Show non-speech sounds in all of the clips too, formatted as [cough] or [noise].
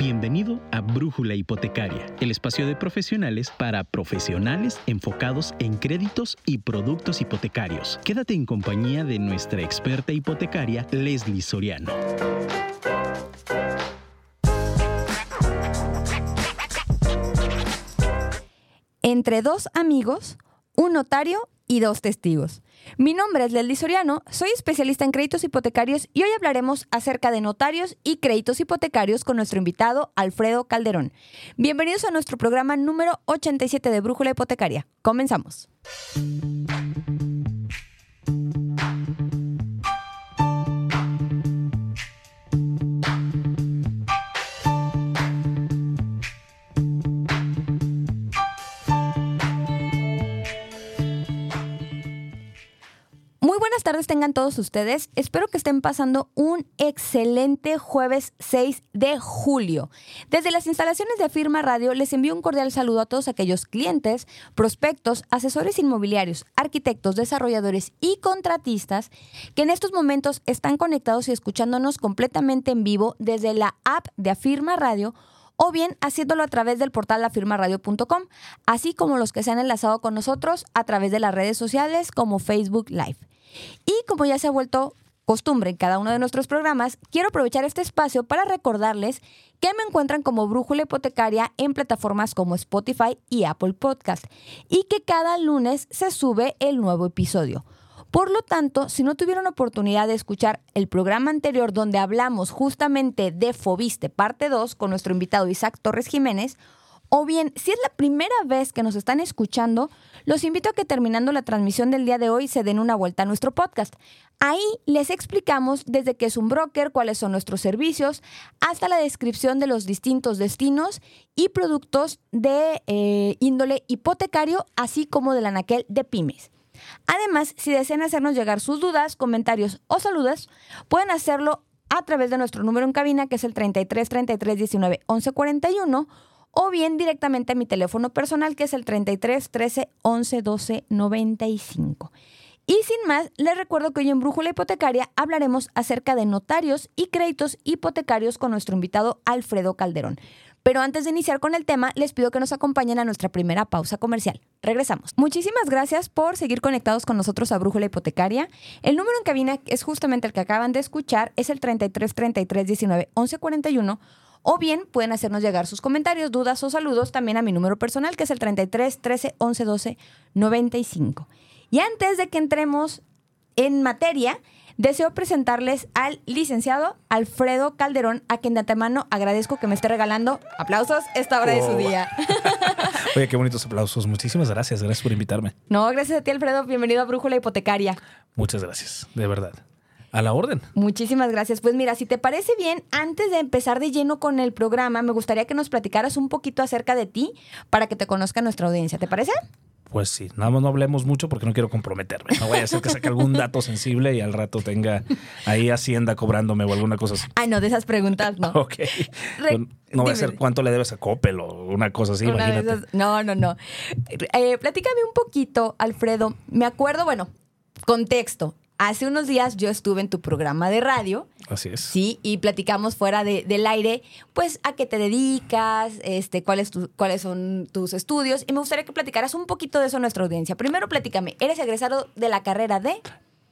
Bienvenido a Brújula Hipotecaria, el espacio de profesionales para profesionales enfocados en créditos y productos hipotecarios. Quédate en compañía de nuestra experta hipotecaria, Leslie Soriano. Entre dos amigos, un notario y dos testigos. Mi nombre es Leslie Soriano, soy especialista en créditos hipotecarios y hoy hablaremos acerca de notarios y créditos hipotecarios con nuestro invitado Alfredo Calderón. Bienvenidos a nuestro programa número 87 de Brújula Hipotecaria. Comenzamos. Tardes tengan todos ustedes. Espero que estén pasando un excelente jueves 6 de julio. Desde las instalaciones de Afirma Radio les envío un cordial saludo a todos aquellos clientes, prospectos, asesores inmobiliarios, arquitectos, desarrolladores y contratistas que en estos momentos están conectados y escuchándonos completamente en vivo desde la app de Afirma Radio o bien haciéndolo a través del portal afirmaradio.com, así como los que se han enlazado con nosotros a través de las redes sociales como Facebook Live. Y como ya se ha vuelto costumbre en cada uno de nuestros programas, quiero aprovechar este espacio para recordarles que me encuentran como Brújula Hipotecaria en plataformas como Spotify y Apple Podcast y que cada lunes se sube el nuevo episodio. Por lo tanto, si no tuvieron oportunidad de escuchar el programa anterior donde hablamos justamente de Fobiste parte 2 con nuestro invitado Isaac Torres Jiménez, o bien, si es la primera vez que nos están escuchando, los invito a que terminando la transmisión del día de hoy se den una vuelta a nuestro podcast. Ahí les explicamos desde qué es un broker, cuáles son nuestros servicios, hasta la descripción de los distintos destinos y productos de eh, índole hipotecario, así como del anaquel de pymes. Además, si desean hacernos llegar sus dudas, comentarios o saludos, pueden hacerlo a través de nuestro número en cabina, que es el 33 33 19 11 41 o bien directamente a mi teléfono personal que es el 33 13 11 12 95. Y sin más, les recuerdo que hoy en Brújula Hipotecaria hablaremos acerca de notarios y créditos hipotecarios con nuestro invitado Alfredo Calderón. Pero antes de iniciar con el tema, les pido que nos acompañen a nuestra primera pausa comercial. Regresamos. Muchísimas gracias por seguir conectados con nosotros a Brújula Hipotecaria. El número en cabina es justamente el que acaban de escuchar, es el 33 33 19 11 41 o bien pueden hacernos llegar sus comentarios, dudas o saludos también a mi número personal, que es el 33 13 11 12 95. Y antes de que entremos en materia, deseo presentarles al licenciado Alfredo Calderón, a quien de antemano agradezco que me esté regalando aplausos esta hora de su Oh. día. [laughs] Oye, qué bonitos aplausos. Muchísimas gracias. Gracias por invitarme. No, gracias a ti, Alfredo. Bienvenido a Brújula Hipotecaria. Muchas gracias. De verdad. A la orden. Muchísimas gracias. Pues mira, si te parece bien, antes de empezar de lleno con el programa, me gustaría que nos platicaras un poquito acerca de ti para que te conozca nuestra audiencia. ¿Te parece? Pues sí, nada más no hablemos mucho porque no quiero comprometerme. No vaya a ser que saque algún dato [laughs] sensible y al rato tenga ahí Hacienda cobrándome o alguna cosa así. Ay, no, de esas preguntas no. Ok. Re- no voy a ser cuánto le debes a Coppel o una cosa así, Una imagínate. esas- No, no, no. Eh, platícame un poquito, Alfredo. Me acuerdo, bueno, contexto. Hace unos días yo estuve en tu programa de radio, Así es. sí, y platicamos fuera de- del aire, pues a qué te dedicas, este, cuáles, tu- cuáles son tus estudios, y me gustaría que platicaras un poquito de eso a nuestra audiencia. Primero, platícame, ¿eres egresado de la carrera de?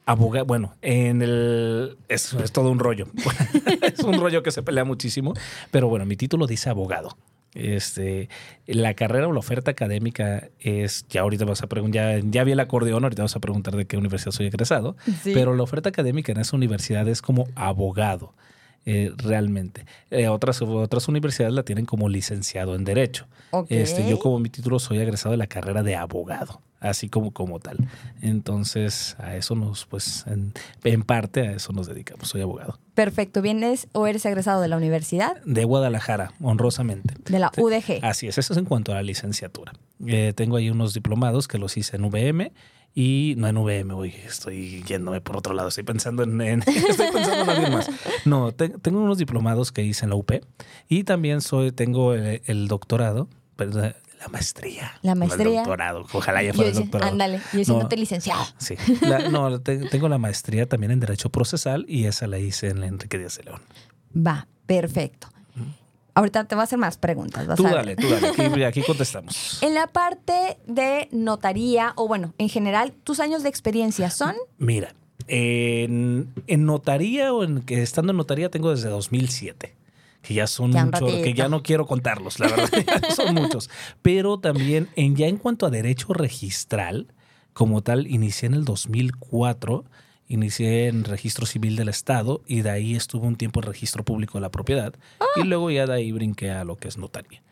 Abogado, bueno, en el. Es, es todo un rollo. [laughs] es un rollo que se pelea muchísimo. Pero bueno, mi título dice abogado. Este, la carrera o la oferta académica es, ya ahorita vas a preguntar, ya, ya vi el acordeón, ahorita vas a preguntar de qué universidad soy egresado, Sí. pero la oferta académica en esa universidad es como abogado, eh, realmente. Eh, otras, otras universidades la tienen como licenciado en Derecho. Este, yo como mi título soy egresado de la carrera de abogado, así como, como tal. Entonces, a eso nos, pues, en, en parte a eso nos dedicamos. Soy abogado. Perfecto, ¿vienes o eres egresado de la universidad? De Guadalajara, honrosamente. De la UDG. Así es, eso es en cuanto a la licenciatura. Eh, tengo ahí unos diplomados que los hice en VM y no en VM, uy, estoy yéndome por otro lado, estoy pensando en, en- [laughs] estoy pensando en alguien más. No, te- tengo unos diplomados que hice en la UP y también soy, tengo el, el doctorado, perdón, la maestría. La el maestría. doctorado, ojalá ya Yo fuera el dice- doctorado. ándale, yo diciéndote No. licenciado. Sí, [laughs] La- no, te- tengo la maestría también en Derecho Procesal y esa la hice en la Enrique Díaz de León. Va, perfecto. Ahorita te voy a hacer más preguntas. vas Tú a dale, tú dale. Aquí, [laughs] aquí contestamos. En la parte de notaría, o bueno, en general, tus años de experiencia son. Mira, en, en notaría o en que estando en notaría tengo desde 2007. Que ya son Ya muchos, que ya no quiero contarlos, la verdad, [laughs] ya son muchos. Pero también, en, ya en cuanto a derecho registral, como tal, inicié en el 2004, inicié en registro civil del Estado y de ahí estuve un tiempo en registro público de la propiedad y luego ya de ahí brinqué a lo que es notaría.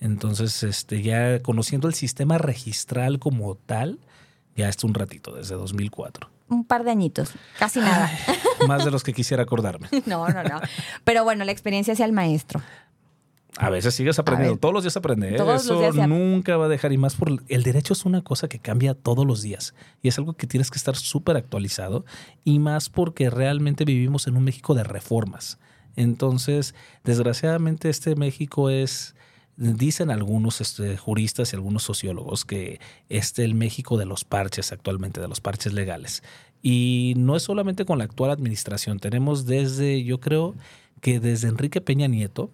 Entonces, este, ya conociendo el sistema registral como tal, ya está un ratito, desde 2004. Un par de añitos, casi nada. Más de los que quisiera acordarme. [laughs] No, no, no. Pero bueno, la experiencia hacia el maestro. A veces sigues aprendiendo, todos los días aprendes. ¿eh? Eso días se ap- nunca va a dejar y más por el derecho es una cosa que cambia todos los días y es algo que tienes que estar súper actualizado y más porque realmente vivimos en un México de reformas. Entonces, desgraciadamente este México es dicen algunos este, juristas y algunos sociólogos que este el México de los parches actualmente, de los parches legales. Y no es solamente con la actual administración, tenemos desde, yo creo que desde Enrique Peña Nieto,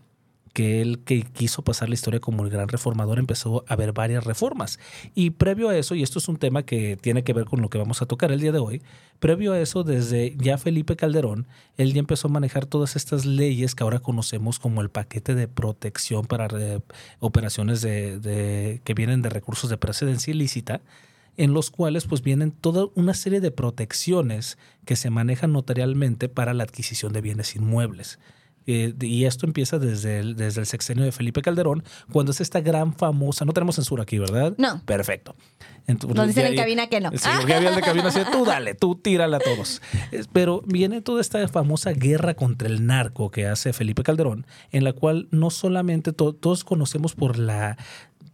que él que quiso pasar la historia como el gran reformador, empezó a haber varias reformas. Y previo a eso, y esto es un tema que tiene que ver con lo que vamos a tocar el día de hoy, previo a eso, desde ya Felipe Calderón, él ya empezó a manejar todas estas leyes que ahora conocemos como el paquete de protección para re- operaciones de, de- que vienen de recursos de precedencia ilícita, en los cuales pues vienen toda una serie de protecciones que se manejan notarialmente para la adquisición de bienes inmuebles. Eh, y esto empieza desde el, desde el sexenio de Felipe Calderón, cuando es esta gran famosa, no tenemos censura aquí, ¿verdad? No. Perfecto. Entonces, Nos dicen en cabina que no. Sí, porque había el de cabina así, tú dale, tú tírala a todos. Pero viene toda esta famosa guerra contra el narco que hace Felipe Calderón, en la cual no solamente to- todos conocemos por la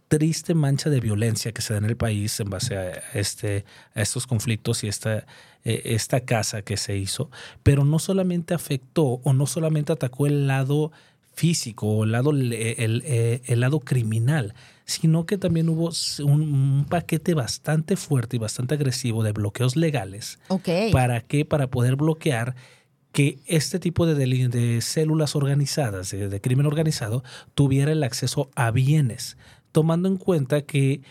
triste mancha de violencia que se da en el país en base a, este, a estos conflictos y esta, eh, esta casa que se hizo, pero no solamente afectó o no solamente atacó el lado físico o el lado, el, eh, el lado criminal, sino que también hubo un, un paquete bastante fuerte y bastante agresivo de bloqueos legales Ok. ¿Para qué? Para poder bloquear que este tipo de, de células organizadas, de, de crimen organizado, tuviera el acceso a bienes, tomando en cuenta que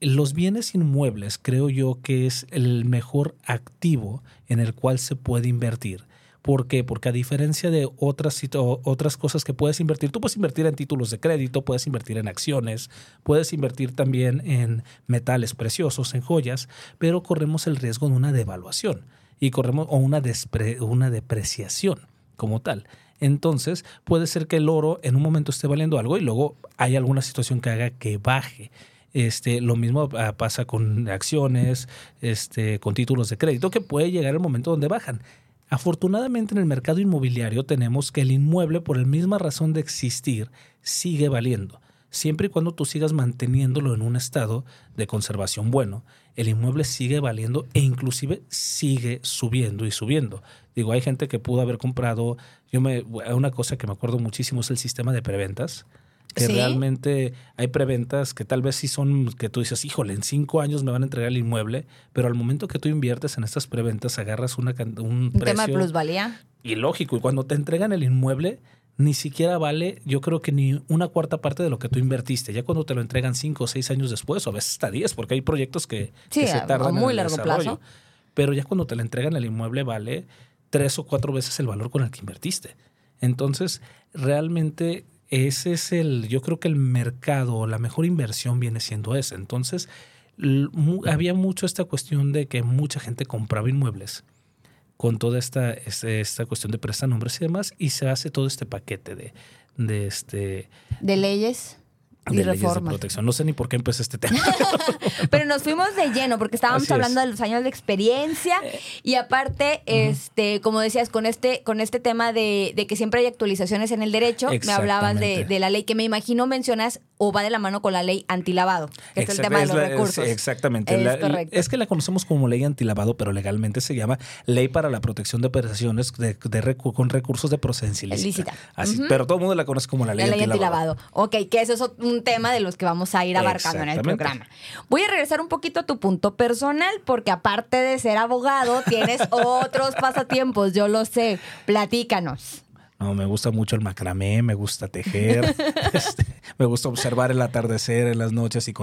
los bienes inmuebles creo yo que es el mejor activo en el cual se puede invertir. ¿Por qué? Porque a diferencia de otras, otras cosas que puedes invertir, tú puedes invertir en títulos de crédito, puedes invertir en acciones, puedes invertir también en metales preciosos, en joyas, pero corremos el riesgo de una devaluación y corremos o una, despre- una depreciación como tal. Entonces puede ser que el oro en un momento esté valiendo algo y luego hay alguna situación que haga que baje. Este, lo mismo ah, pasa con acciones, este, con títulos de crédito, que puede llegar el momento donde bajan. Afortunadamente en el mercado inmobiliario tenemos que el inmueble, por la misma razón de existir, sigue valiendo. Siempre y cuando tú sigas manteniéndolo en un estado de conservación bueno, el inmueble sigue valiendo e inclusive sigue subiendo y subiendo. Digo, hay gente que pudo haber comprado, yo me, una cosa que me acuerdo muchísimo es el sistema de preventas, que ¿Sí? realmente hay preventas que tal vez sí son, que tú dices, híjole, en cinco años me van a entregar el inmueble, pero al momento que tú inviertes en estas preventas, agarras una, un Un precio tema de plusvalía. y lógico, y cuando te entregan el inmueble, ni siquiera vale, yo creo que ni una cuarta parte de lo que tú invertiste. Ya cuando te lo entregan cinco o seis años después, o a veces hasta diez, porque hay proyectos que, Sí, que se tardan a muy en largo desarrollo. plazo. Pero ya cuando te lo entregan el inmueble vale tres o cuatro veces el valor con el que invertiste. Entonces, realmente ese es el, yo creo que el mercado, la mejor inversión viene siendo esa. Entonces, había mucho esta cuestión de que mucha gente compraba inmuebles con toda esta, este- esta cuestión de prestanombres y demás, y se hace todo este paquete de, de este De leyes y de leyes de protección. No sé ni por qué empecé este tema. [laughs] Pero nos fuimos de lleno porque estábamos Así es. hablando de los años de experiencia y aparte, este, como decías, con este, con este tema de, de que siempre hay actualizaciones en el derecho, me hablabas de, de la ley que me imagino mencionas o va de la mano con la ley antilavado, que es el tema de los la- es- recursos. exactamente. Es La- correcto. es que la conocemos como ley antilavado, pero legalmente se llama Ley para la Protección de Operaciones de, de recu- con recursos de procedencia ilícita. Ilícita. Así, Ujú. Pero todo el mundo la conoce como la ley, La ley antilavado. antilavado. Ok, que eso es un tema de los que vamos a ir abarcando en el programa. Voy a regresar un poquito a tu punto personal, porque aparte de ser abogado, tienes [laughs] otros pasatiempos, yo lo sé. Platícanos. No, me gusta mucho el macramé, me gusta tejer, [laughs] este, me gusta observar el atardecer en las noches y,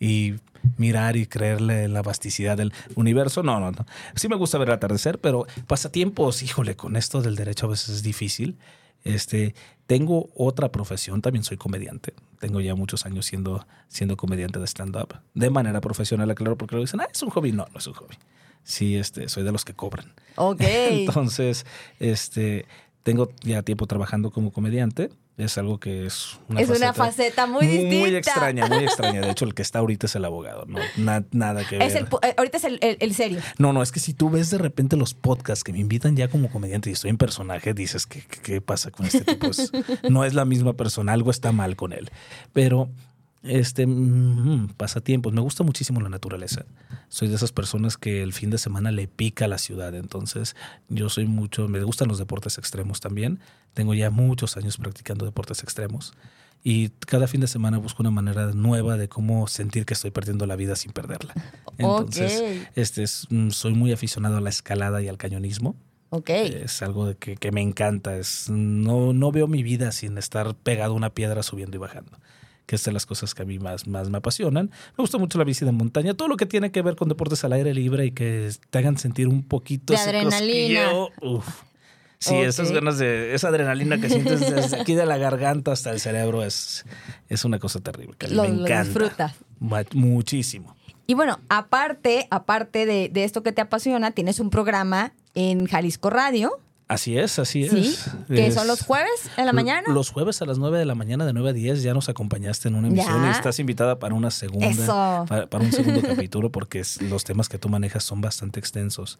y mirar y creerle en la vasticidad del universo. No, no, no. Sí me gusta ver el atardecer, pero pasatiempos, híjole, con esto del derecho a veces es difícil. Este, tengo otra profesión, también soy comediante. Tengo ya muchos años siendo, siendo comediante de stand-up. De manera profesional, claro, porque lo dicen, ah, es un hobby. No, no es un hobby. Sí, este, soy de los que cobran. Ok. [laughs] Entonces, este, tengo ya tiempo trabajando como comediante. Es algo que es una, es faceta, una faceta muy, distinta. Muy extraña, muy extraña. De hecho, el que está ahorita es el abogado. No, nada que ver. Eh, ahorita es el, serio. No, no, es que si tú ves de repente los podcasts que me invitan ya como comediante y estoy en personaje, dices, ¿qué, qué pasa con este tipo? no es la misma persona, algo está mal con él. Pero este, mm, pasatiempos. Me gusta muchísimo la naturaleza. Soy de esas personas que el fin de semana le pica la ciudad. Entonces, yo soy mucho, me gustan los deportes extremos también. Tengo ya muchos años practicando deportes extremos. Y cada fin de semana busco una manera nueva de cómo sentir que estoy perdiendo la vida sin perderla. Entonces, este es, mm, soy muy aficionado a la escalada y al cañonismo. Es algo de que, que, me encanta. Es, no, no veo mi vida sin estar pegado a una piedra subiendo y bajando que es de las cosas que a mí más, más me apasionan. Me gusta mucho la bici de montaña, todo lo que tiene que ver con deportes al aire libre y que te hagan sentir un poquito de adrenalina. Sí, esas ganas de, esa adrenalina que sientes desde aquí de la garganta hasta el cerebro es, es una cosa terrible. Que me encanta. Muchísimo. Y bueno, aparte, aparte de, de, esto que te apasiona, tienes un programa en Jalisco Radio. Así es, así es. ¿Que son los jueves en la mañana? Los jueves a las 9 de la mañana, de 9 a 10, ya nos acompañaste en una emisión y estás invitada para una segunda, para, un segundo capítulo, porque los temas que tú manejas son bastante extensos.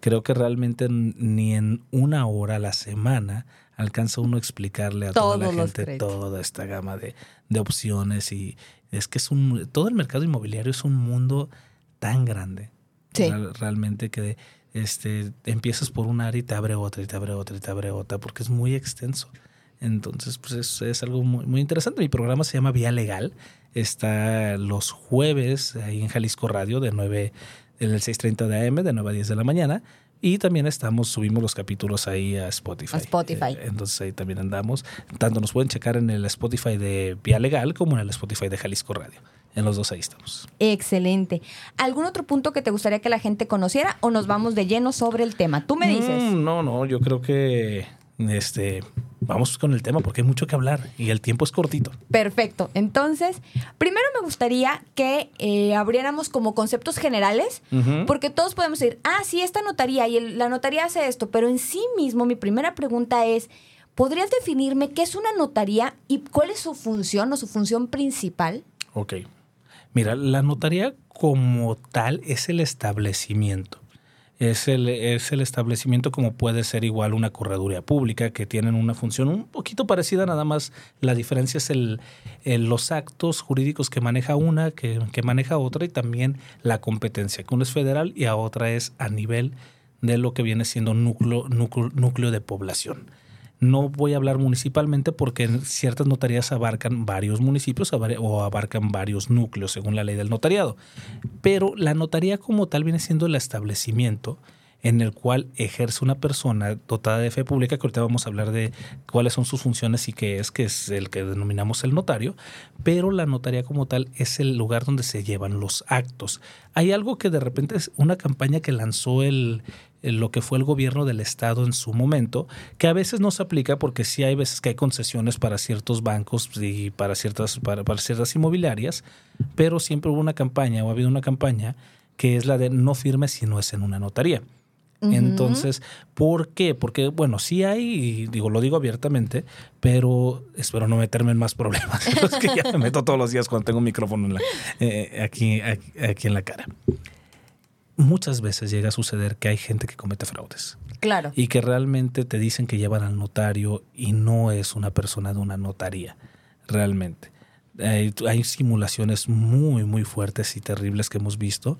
Creo que realmente ni en una hora a la semana alcanza uno a explicarle a toda la gente toda esta gama de, de opciones y es que es un todo el mercado inmobiliario es un mundo tan grande realmente que este, empiezas por un área y te abre otra y te abre otra y te abre otra, porque es muy extenso. Entonces, pues es, es algo muy, muy, interesante. Mi programa se llama Vía Legal. Está los jueves ahí en Jalisco Radio de 9, en el 6.30 de AM, de 9 a 10 de la mañana. Y también estamos, subimos los capítulos ahí a Spotify. A Spotify. Eh, entonces ahí también andamos. Tanto nos pueden checar en el Spotify de Vía Legal como en el Spotify de Jalisco Radio. En los dos ahí estamos. Excelente. ¿Algún otro punto que te gustaría que la gente conociera o nos vamos de lleno sobre el tema? Tú me dices. Mm, no, no, yo creo que este, vamos con el tema porque hay mucho que hablar y el tiempo es cortito. Perfecto. Entonces, primero me gustaría que eh, abriéramos como conceptos generales, porque todos podemos decir, ah, sí, esta notaría y la notaría hace esto, pero en sí mismo mi primera pregunta es, ¿podrías definirme qué es una notaría y cuál es su función o su función principal? Ok. Mira, la notaría como tal es el establecimiento. Es el, es el establecimiento como puede ser igual una correduría pública, que tienen una función un poquito parecida, nada más la diferencia es el, los actos jurídicos que maneja una, que, que, maneja otra, y también la competencia, que una es federal y a otra es a nivel de lo que viene siendo núcleo, núcleo, núcleo de población. No voy a hablar municipalmente porque ciertas notarías abarcan varios municipios o abarcan varios núcleos según la ley del notariado. Pero la notaría como tal viene siendo el establecimiento en el cual ejerce una persona dotada de fe pública, que ahorita vamos a hablar de cuáles son sus funciones y qué es, que es el que denominamos el notario, pero la notaría como tal es el lugar donde se llevan los actos. Hay algo que de repente es una campaña que lanzó el, lo que fue el gobierno del estado en su momento, que a veces no se aplica porque sí hay veces que hay concesiones para ciertos bancos y para ciertas, para, ciertas inmobiliarias, pero siempre hubo una campaña o ha habido una campaña que es la de no firme si no es en una notaría. Entonces, ¿por qué? Porque, bueno, sí hay, digo, lo digo abiertamente, pero espero no meterme en más problemas. es que ya me meto todos los días cuando tengo un micrófono eh, aquí, aquí en la cara muchas veces llega a suceder que hay gente que comete fraudes. Claro. Y que realmente te dicen que llevan al notario y no es una persona de una notaría, realmente. Hay, hay, simulaciones muy, muy fuertes y terribles que hemos visto,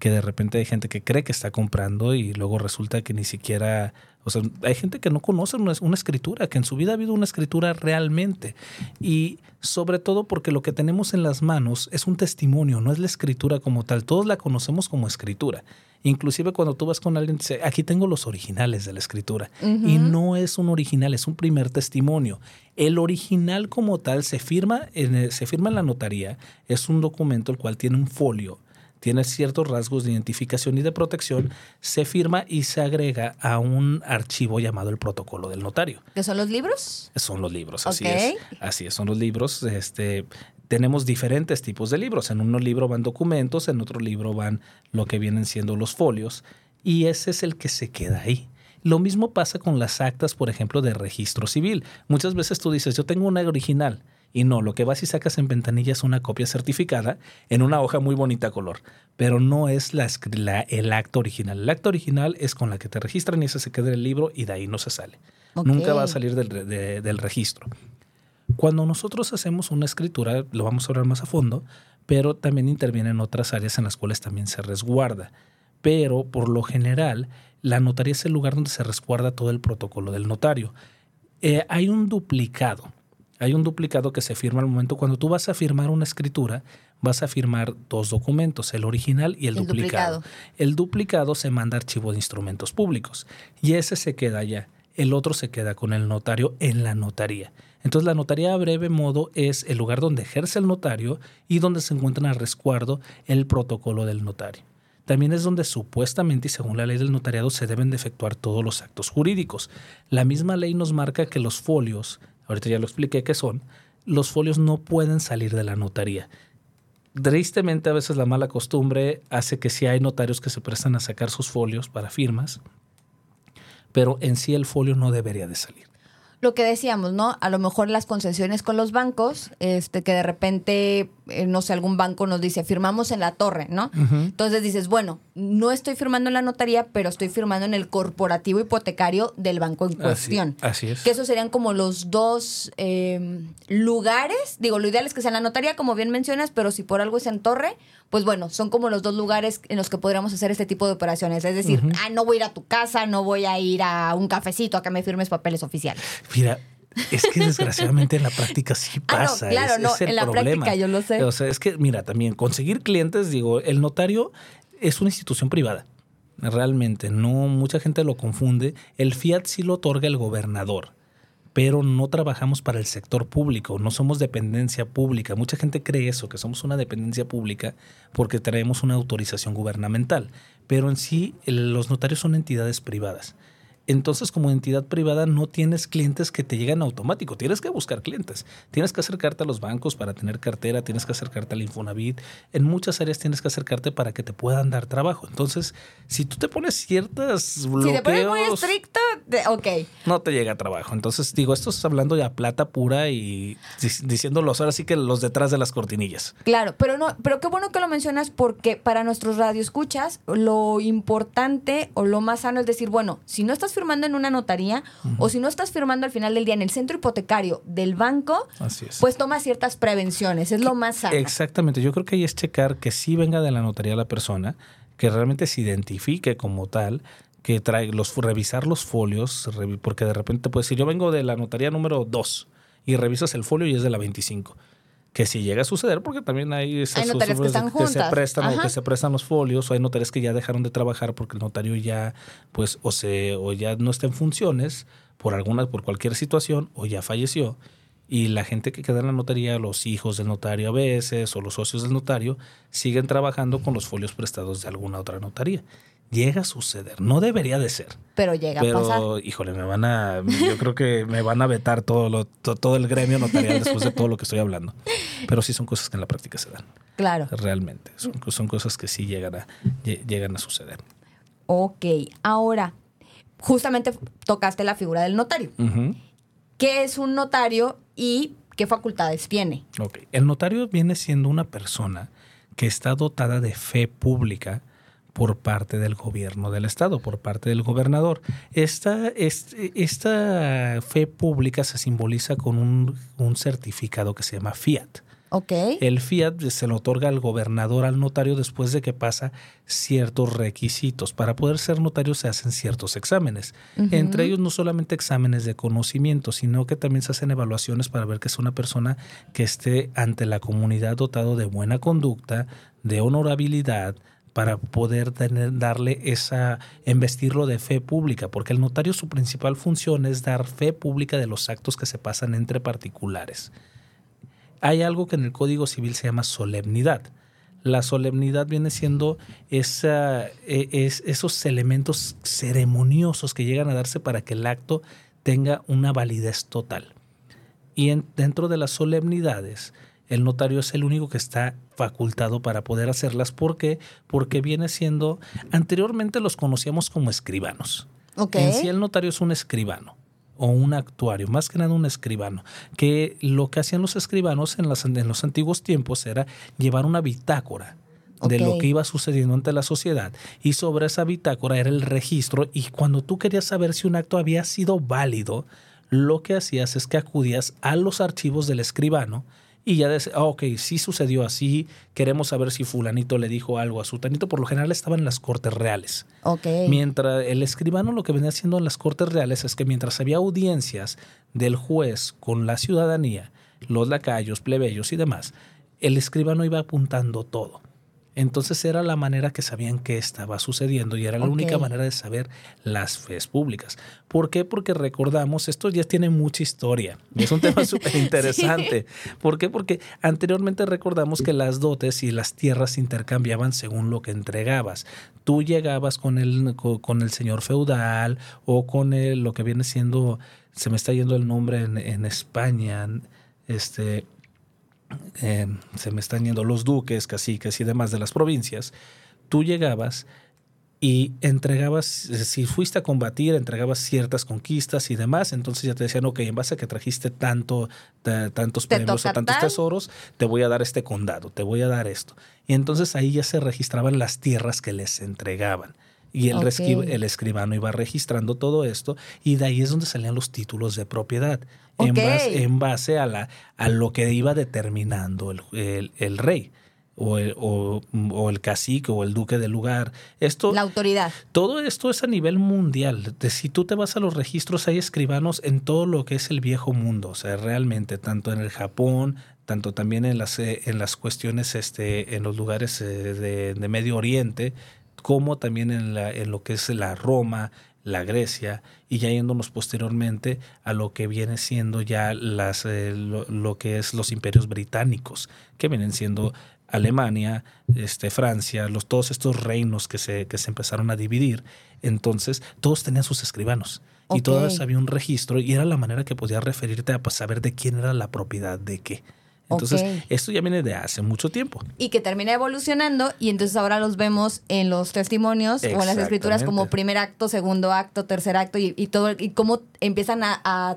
que de repente hay gente que cree que está comprando y luego resulta que ni siquiera o sea, hay gente que no conoce una, escritura, que en su vida ha habido una escritura realmente. Y sobre todo porque lo que tenemos en las manos es un testimonio, no es la escritura como tal. Todos la conocemos como escritura. Inclusive cuando tú vas con alguien, dice, aquí tengo los originales de la escritura. Y no es un original, es un primer testimonio. El original como tal se firma, en, se firma en la notaría, es un documento el cual tiene un folio tiene ciertos rasgos de identificación y de protección, se firma y se agrega a un archivo llamado el protocolo del notario. ¿Qué son los libros? Son los libros, así es. Así es, son los libros. Este, tenemos diferentes tipos de libros. En un libro van documentos, en otro libro van lo que vienen siendo los folios, y ese es el que se queda ahí. Lo mismo pasa con las actas, por ejemplo, de registro civil. Muchas veces tú dices, yo tengo una original y no, lo que vas y sacas en ventanilla es una copia certificada en una hoja muy bonita color, pero no es la, el acto original. El acto original es con la que te registran y ese se queda en el libro y de ahí no se sale. Nunca va a salir del, del registro. Cuando nosotros hacemos una escritura, lo vamos a hablar más a fondo, pero también intervienen otras áreas en las cuales también se resguarda. Pero por lo general, la notaría es el lugar donde se resguarda todo el protocolo del notario. Eh, hay un duplicado hay un duplicado que se firma al momento. Cuando tú vas a firmar una escritura, vas a firmar dos documentos, el original y el, duplicado. El duplicado se manda a archivo de instrumentos públicos y ese se queda allá. El otro se queda con el notario en la notaría. Entonces la notaría a breve modo es el lugar donde ejerce el notario y donde se encuentra a resguardo el protocolo del notario. También es donde supuestamente y según la ley del notariado se deben de efectuar todos los actos jurídicos. La misma ley nos marca que los folios ahorita ya lo expliqué qué son, los folios no pueden salir de la notaría. Tristemente a veces la mala costumbre hace que sí hay notarios que se prestan a sacar sus folios para firmas, pero en sí el folio no debería de salir lo que decíamos, ¿no? A lo mejor las concesiones con los bancos, este, que de repente, eh, no sé, algún banco nos dice, firmamos en la torre, ¿no? Entonces dices, bueno, no estoy firmando en la notaría, pero estoy firmando en el corporativo hipotecario del banco en cuestión. Así, es. Que esos serían como los dos em, lugares, digo, lo ideal es que sea en la notaría, como bien mencionas, pero si por algo es en torre, pues bueno, son como los dos lugares en los que podríamos hacer este tipo de operaciones. Es decir, ah, no voy a ir a tu casa, no voy a ir a un cafecito a que me firmes papeles oficiales. Mira, es que desgraciadamente en la práctica sí pasa. Ah, no, claro, no, en la práctica yo lo sé. O sea, es que, mira, también conseguir clientes, digo, el notario es una institución privada. Realmente, no mucha gente lo confunde. El fiat sí lo otorga el gobernador pero no trabajamos para el sector público, no somos dependencia pública. Mucha gente cree eso, que somos una dependencia pública porque traemos una autorización gubernamental, pero en sí los notarios son entidades privadas. Entonces, como entidad privada, no tienes clientes que te llegan automático. Tienes que buscar clientes. Tienes que acercarte a los bancos para tener cartera, tienes que acercarte al Infonavit. En muchas áreas tienes que acercarte para que te puedan dar trabajo. Entonces, si tú te pones ciertas bloqueos... Si te pones muy estricto, ok. No te llega trabajo. Entonces, digo, esto es hablando ya plata pura y diciéndolos ahora sí que los detrás de las cortinillas. Claro, pero no, pero qué bueno que lo mencionas porque para nuestros radioescuchas, lo importante o lo más sano es decir, bueno, si no estás firmando en una notaría o si no estás firmando al final del día en el centro hipotecario del banco, pues toma ciertas prevenciones. Es lo más sano. Exactamente. Yo creo que ahí es checar que sí venga de la notaría la persona, que realmente se identifique como tal que trae los revisar los folios, porque de repente puedes decir, yo vengo de la notaría número 2 y revisas el folio y es de la 25 que si llega a suceder, porque también hay esas hay que, están que se prestan o que se prestan los folios, o hay notarios que ya dejaron de trabajar porque el notario ya, pues, o se, o ya no está en funciones por alguna, por cualquier situación, o ya falleció. Y la gente que queda en la notaría, los hijos del notario a veces, o los socios del notario, siguen trabajando con los folios prestados de alguna otra notaría llega a suceder. No debería de ser. Pero llega a pasar. Pero, híjole, me van a. Yo creo que me van a vetar todo, lo, todo el gremio notarial después de todo lo que estoy hablando. Pero sí son cosas que en la práctica se dan. Claro. Realmente. Son, son cosas que sí llegan a, llegan a suceder. Ok. Ahora, justamente tocaste la figura del notario. ¿Qué es un notario y qué facultades tiene? Ok. El notario viene siendo una persona que está dotada de fe pública por parte del gobierno del estado, por parte del gobernador. Esta, esta fe pública se simboliza con un, un, certificado que se llama Fiat. Okay. El Fiat se lo otorga al gobernador, al notario, después de que pasa ciertos requisitos. Para poder ser notario se hacen ciertos exámenes. Entre ellos no solamente exámenes de conocimiento, sino que también se hacen evaluaciones para ver que es una persona que esté ante la comunidad dotado de buena conducta, de honorabilidad, para poder darle esa, investirlo de fe pública, porque el notario su principal función es dar fe pública de los actos que se pasan entre particulares. Hay algo que en el Código Civil se llama solemnidad. La solemnidad viene siendo e, es, esos elementos ceremoniosos que llegan a darse para que el acto tenga una validez total. Y dentro de las solemnidades, el notario es el único que está facultado para poder hacerlas. ¿Por qué? Porque viene siendo, anteriormente los conocíamos como escribanos. En sí el notario es un escribano o un actuario, más que nada un escribano, que lo que hacían los escribanos en, en los antiguos tiempos era llevar una bitácora de lo que iba sucediendo ante la sociedad y sobre esa bitácora era el registro y cuando tú querías saber si un acto había sido válido, lo que hacías es que acudías a los archivos del escribano y ya decía, ah, ok, sí sucedió así, queremos saber si fulanito le dijo algo a su tanito. Por lo general estaba en las cortes reales. Okay. Mientras el escribano lo que venía haciendo en las cortes reales es que mientras había audiencias del juez con la ciudadanía, los lacayos, plebeyos y demás, el escribano iba apuntando todo. Entonces era la manera que sabían que estaba sucediendo y era la única manera de saber las fes públicas. ¿Por qué? Porque recordamos, esto ya tiene mucha historia es un tema [laughs] súper interesante. ¿Por qué? Porque anteriormente recordamos que las dotes y las tierras se intercambiaban según lo que entregabas. Tú llegabas con el, con el señor feudal o con el, lo que viene siendo, se me está yendo el nombre en, en España, este, eh, se me están yendo los duques, caciques y demás de las provincias, tú llegabas y entregabas, si fuiste a combatir, entregabas ciertas conquistas y demás, entonces ya te decían, ok, en base a que trajiste tanto, tantos premios o tantos tesoros, te voy a dar este condado, te voy a dar esto. Y entonces ahí ya se registraban las tierras que les entregaban. Y el, el escribano iba registrando todo esto y de ahí es donde salían los títulos de propiedad en, base, en base a, la, a lo que iba determinando el, el, rey. O el, o, el, cacique o el duque del lugar. Esto, la autoridad. Todo esto es a nivel mundial. De, si tú te vas a los registros, hay escribanos en todo lo que es el viejo mundo. O sea, realmente, tanto en el Japón, tanto también en las, eh, en las cuestiones, este, en los lugares eh, de, de Medio Oriente, como también en, la, en lo que es la Roma, la Grecia, y ya yéndonos posteriormente a lo que viene siendo ya las, eh, lo, que es los imperios británicos, que vienen siendo Alemania, este, Francia, los, todos estos reinos que se, que se empezaron a dividir. Entonces, todos tenían sus escribanos. Y todos había un registro y era la manera que podías referirte a pues, saber de quién era la propiedad de qué. Entonces, esto ya viene de hace mucho tiempo. Y que termina evolucionando y entonces ahora los vemos en los testimonios o en las escrituras como primer acto, segundo acto, tercer acto y, todo, y cómo empiezan a,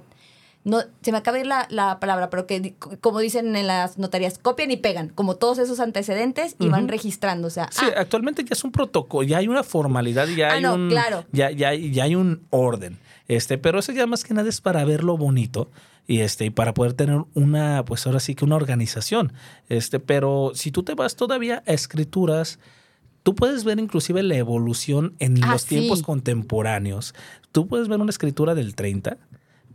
no, se me acaba de ir la, palabra, pero que como dicen en las notarías, copian y pegan, como todos esos antecedentes y van registrando. O sea, sí, ah. actualmente ya es un protocolo, ya hay una formalidad, ya ah, hay un claro. ya, ya, ya hay un orden. Este, pero eso ya más que nada es para ver lo bonito y este y para poder tener una pues ahora sí que una organización este pero si tú te vas todavía a escrituras tú puedes ver inclusive la evolución en ah, los tiempos contemporáneos. Tú puedes ver una escritura del 30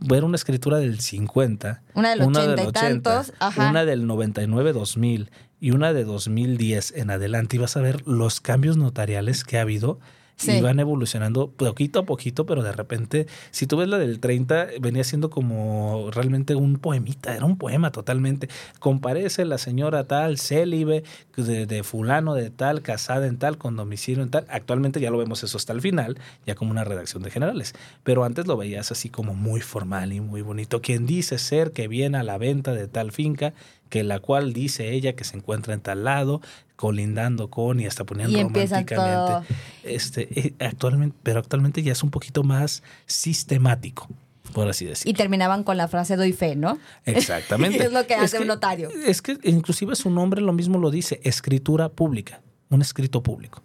ver una escritura del 50 una del 80 y tantos una del 99 2000 y una de 2010 en adelante y vas a ver los cambios notariales que ha habido y van evolucionando poquito a poquito, pero de repente, si tú ves la del 30, venía siendo como realmente un poemita, era un poema totalmente. Comparece la señora tal, célibe, de, de fulano de tal, casada en tal, con domicilio en tal. Actualmente ya lo vemos eso hasta el final, ya como una redacción de generales. Pero antes lo veías así como muy formal y muy bonito. Quien dice ser que viene a la venta de tal finca que la cual dice ella que se encuentra en tal lado, colindando con y hasta poniendo románticamente. Este, eh, actualmente, pero actualmente ya es un poquito más sistemático por así decirlo. Y terminaban con la frase doy fe, ¿no? Exactamente. [laughs] es lo que hace un notario. Es que inclusive su nombre lo mismo lo dice, escritura pública, un escrito público.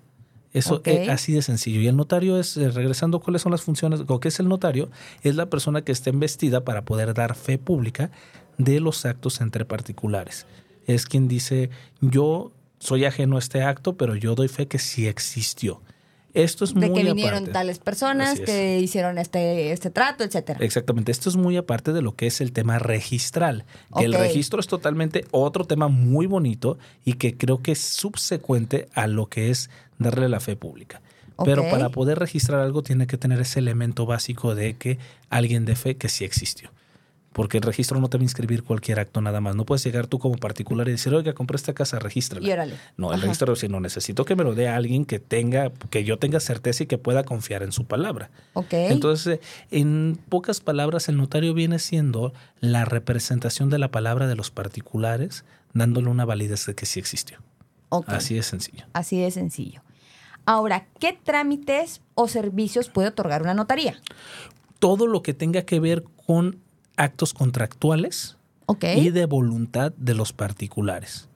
Eso es así de sencillo. Y el notario es, eh, regresando, ¿cuáles son las funciones? ¿O qué es el notario? Es la persona que está investida para poder dar fe pública de los actos entre particulares. Es quien dice, yo soy ajeno a este acto, pero yo doy fe que sí existió. Esto es muy De que vinieron aparte. tales personas es. que hicieron este, este trato, etcétera. Exactamente, esto es muy aparte de lo que es el tema registral. Que El registro es totalmente otro tema muy bonito y que creo que es subsecuente a lo que es darle la fe pública. Pero para poder registrar algo tiene que tener ese elemento básico de que alguien de fe que sí existió. Porque el registro no te va a inscribir cualquier acto nada más. No puedes llegar tú como particular y decir, oiga, compré esta casa, regístrala. Y órale. No, el Ajá. registro si no necesito que me lo dé alguien que tenga, que yo tenga certeza y que pueda confiar en su palabra. Ok. Entonces, eh, en pocas palabras, el notario viene siendo la representación de la palabra de los particulares, dándole una validez de que sí existió. Ok. Así de sencillo. Así de sencillo. Ahora, ¿qué trámites o servicios puede otorgar una notaría? Todo lo que tenga que ver con actos contractuales Ok. y de voluntad de los particulares.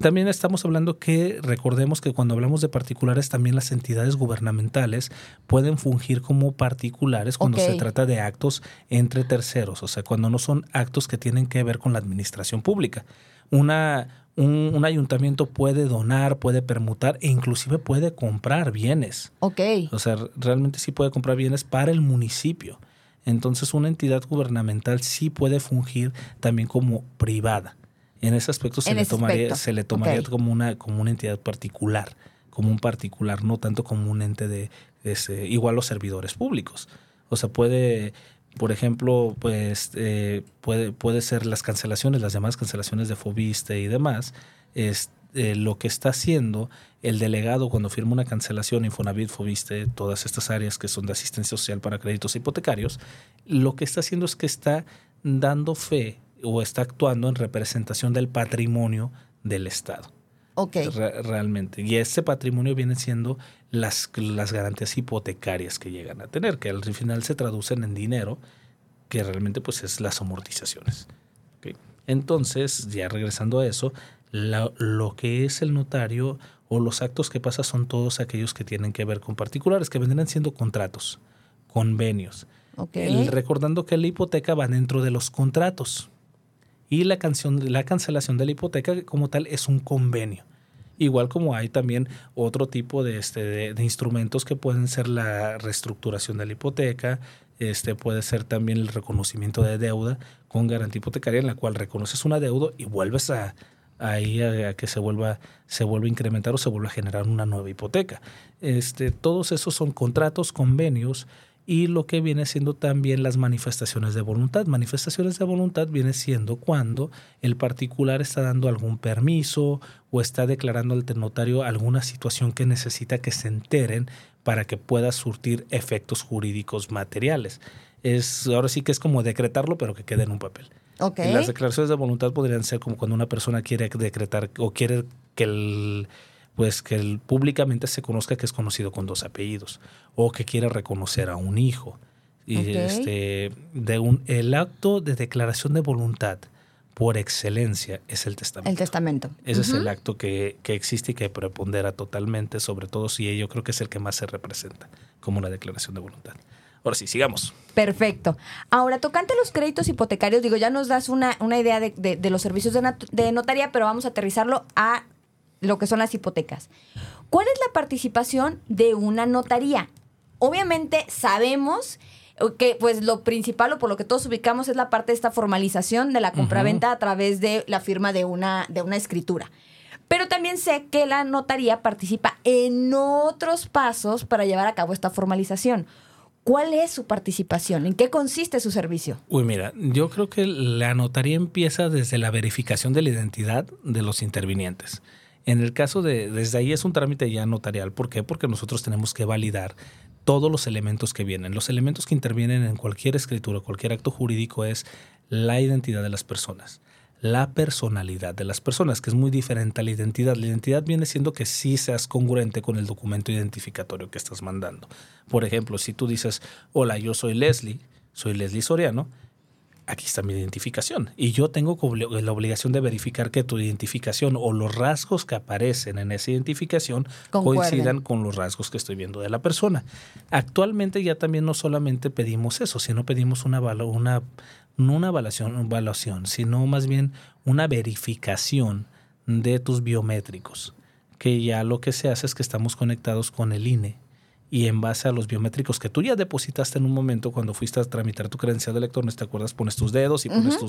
También estamos hablando que recordemos que cuando hablamos de particulares, también las entidades gubernamentales pueden fungir como particulares cuando se trata de actos entre terceros, o sea, cuando no son actos que tienen que ver con la administración pública. Una, un, un ayuntamiento puede donar, puede permutar e inclusive puede comprar bienes. Ok. O sea, realmente sí puede comprar bienes para el municipio. Entonces, una entidad gubernamental sí puede fungir también como privada. En ese aspecto se En le tomaría, aspecto. se le tomaría como una, como una entidad particular, como un particular, no tanto como un ente de, ese- igual los servidores públicos. O sea, puede, por ejemplo, pues eh, puede, puede ser las cancelaciones, las llamadas cancelaciones de Fobiste y demás. Es, eh, lo que está haciendo el delegado cuando firma una cancelación, Infonavit, Fobiste, todas estas áreas que son de asistencia social para créditos hipotecarios, lo que está haciendo es que está dando fe o está actuando en representación del patrimonio del Estado. Ok. Re- realmente. Y ese patrimonio viene siendo las, las garantías hipotecarias que llegan a tener, que al final se traducen en dinero, que realmente pues es las amortizaciones. ¿ok? Entonces, ya regresando a eso, la- lo que es el notario o los actos que pasa son todos aquellos que tienen que ver con particulares, que vendrán siendo contratos, convenios. Ok. El- recordando que la hipoteca va dentro de los contratos. Y la, canción, la cancelación de la hipoteca como tal es un convenio. Igual como hay también otro tipo de, este, de, de instrumentos que pueden ser la reestructuración de la hipoteca, este puede ser también el reconocimiento de deuda con garantía hipotecaria en la cual reconoces una deuda y vuelves a ahí a, que se vuelva se vuelva a incrementar o se vuelva a generar una nueva hipoteca. Este todos esos son contratos, convenios y lo que viene siendo también las manifestaciones de voluntad. Manifestaciones de voluntad viene siendo cuando el particular está dando algún permiso o está declarando el notario alguna situación que necesita que se enteren para que pueda surtir efectos jurídicos materiales. Es, ahora sí que es como decretarlo, pero que quede en un papel. Ok. Las declaraciones de voluntad podrían ser como cuando una persona quiere decretar o quiere que el pues que el, públicamente se conozca que es conocido con dos apellidos o que quiere reconocer a un hijo. Y este de un el acto de declaración de voluntad por excelencia es el testamento. El testamento. Ese es el acto que, que existe y que prepondera totalmente, sobre todo si yo creo que es el que más se representa como una declaración de voluntad. Ahora sí, sigamos. Perfecto. Ahora, tocante los créditos hipotecarios, digo, ya nos das una, una idea de, de- de los servicios de, notaría, pero vamos a aterrizarlo a lo que son las hipotecas. ¿Cuál es la participación de una notaría? Obviamente sabemos que pues lo principal o por lo que todos ubicamos es la parte de esta formalización de la compraventa a través de la firma de una, de una escritura. Pero también sé que la notaría participa en otros pasos para llevar a cabo esta formalización. ¿Cuál es su participación? ¿En qué consiste su servicio? Uy, mira, yo creo que la notaría empieza desde la verificación de la identidad de los intervinientes. En el caso de, desde ahí es un trámite ya notarial. ¿Por qué? Porque nosotros tenemos que validar todos los elementos que vienen. Los elementos que intervienen en cualquier escritura, cualquier acto jurídico es la identidad de las personas, la personalidad de las personas, que es muy diferente a la identidad. La identidad viene siendo que sí seas congruente con el documento identificatorio que estás mandando. Por ejemplo, si tú dices, hola, yo soy Leslie, soy Leslie Soriano, aquí está mi identificación. Y yo tengo la obligación de verificar que tu identificación o los rasgos que aparecen en esa identificación Concuerden. coincidan con los rasgos que estoy viendo de la persona. Actualmente ya también no solamente pedimos eso, sino pedimos una, una no una evaluación, evaluación, sino más bien una verificación de tus biométricos, que ya lo que se hace es que estamos conectados con el INE y en base a los biométricos que tú ya depositaste en un momento cuando fuiste a tramitar tu credencial de lector, no te acuerdas, pones tus dedos y pones tu,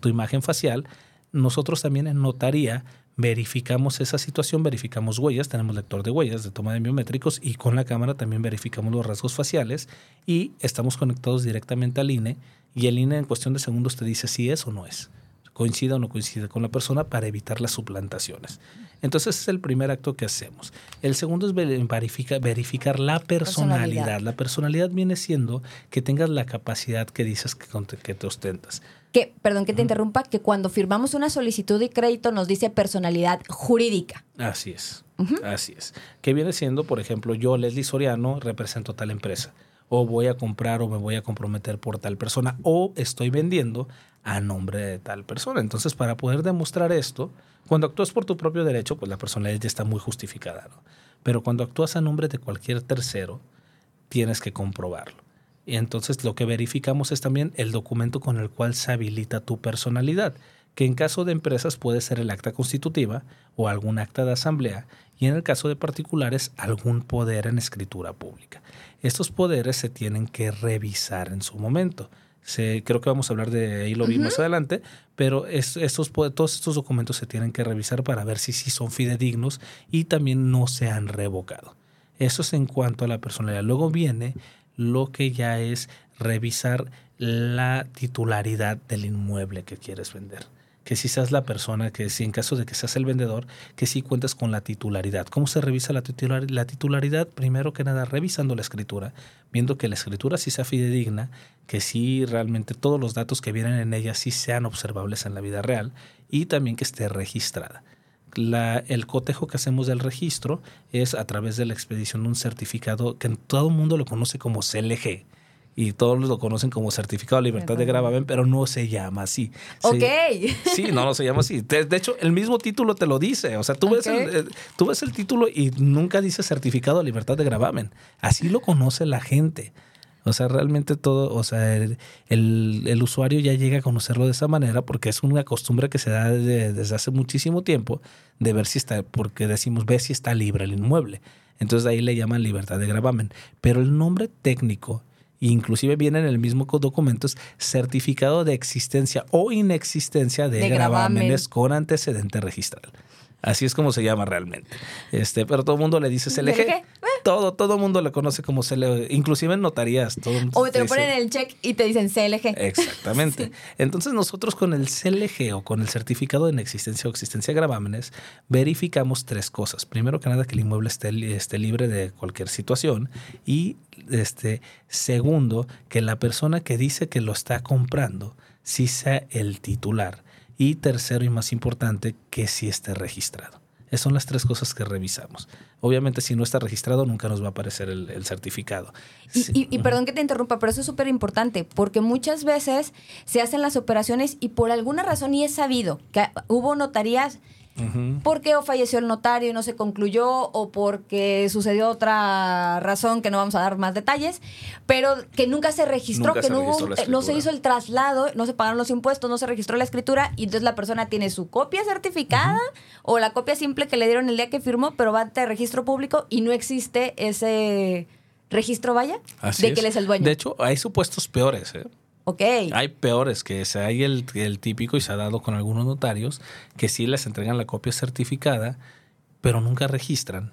tu imagen facial, nosotros también en notaría verificamos esa situación, verificamos huellas, tenemos lector de huellas de toma de biométricos y con la cámara también verificamos los rasgos faciales y estamos conectados directamente al INE y el INE en cuestión de segundos te dice si es o no es coincida o no coincida con la persona para evitar las suplantaciones. Entonces ese es el primer acto que hacemos. El segundo es verificar, verificar la personalidad. La personalidad viene siendo que tengas la capacidad que dices que, que te ostentas. Que, perdón que te interrumpa, que cuando firmamos una solicitud de crédito nos dice personalidad jurídica. Así es, así es. Que viene siendo, por ejemplo, yo, Leslie Soriano, represento tal empresa o voy a comprar o me voy a comprometer por tal persona o estoy vendiendo a nombre de tal persona. Entonces, para poder demostrar esto, cuando actúas por tu propio derecho, pues la personalidad ya está muy justificada. Pero cuando actúas a nombre de cualquier tercero, tienes que comprobarlo. Y entonces lo que verificamos es también el documento con el cual se habilita tu personalidad, que en caso de empresas puede ser el acta constitutiva o algún acta de asamblea, y en el caso de particulares algún poder en escritura pública. Estos poderes se tienen que revisar en su momento creo que vamos a hablar de ahí lo vi más adelante, pero estos, todos estos documentos se tienen que revisar para ver si sí son fidedignos y también no se han revocado. Eso es en cuanto a la personalidad. Luego viene lo que ya es revisar la titularidad del inmueble que quieres vender que si seas la persona, que si en caso de que seas el vendedor, que si cuentes con la titularidad. ¿Cómo se revisa la, la titularidad? Primero que nada, revisando la escritura, viendo que la escritura sí sea fidedigna, que sí realmente todos los datos que vienen en ella sí sean observables en la vida real y también que esté registrada. La, el cotejo que hacemos del registro es a través de la expedición de un certificado que todo el mundo lo conoce como CLG, y todos lo conocen como certificado de libertad de gravamen, pero no se llama así. Ok. [laughs] sí, no, no se llama así. De, hecho, el mismo título te lo dice. O sea, tú, ves el, eh, tú ves el título y nunca dice certificado de libertad de gravamen. Así lo conoce la gente. O sea, realmente todo, o sea, el, el, usuario ya llega a conocerlo de esa manera porque es una costumbre que se da desde hace muchísimo tiempo de ver si está, porque decimos, ve si está libre el inmueble. Entonces ahí le llaman libertad de gravamen. Pero el nombre técnico inclusive viene en el mismo documento, es certificado de existencia o inexistencia de, gravámenes con antecedente registral. Así es como se llama realmente. Este, pero todo el mundo le dice CLG. Todo, todo el mundo le conoce como CLG, inclusive en notarías. Todo o te lo ponen en el check y te dicen CLG. Exactamente. [laughs] Entonces nosotros con el CLG o con el certificado de inexistencia o existencia de gravámenes verificamos tres cosas. Primero que nada que el inmueble esté, esté libre de cualquier situación y este, segundo que la persona que dice que lo está comprando sí sea el titular y tercero y más importante, que sí esté registrado. Esas son las tres cosas que revisamos. Obviamente, si no está registrado, nunca nos va a aparecer el, certificado. Y, perdón que te interrumpa, pero eso es súper importante, porque muchas veces se hacen las operaciones y por alguna razón, y es sabido, que hubo notarías porque o falleció el notario y no se concluyó o porque sucedió otra razón que no vamos a dar más detalles, pero que nunca se registró, que no, eh, no se hizo el traslado, no se pagaron los impuestos, no se registró la escritura y entonces la persona tiene su copia certificada o la copia simple que le dieron el día que firmó, pero va ante registro público y no existe ese registro, vaya, de que él es el dueño. De hecho, hay supuestos peores, ¿eh? Hay peores, que hay el, el, típico y se ha dado con algunos notarios que sí les entregan la copia certificada, pero nunca registran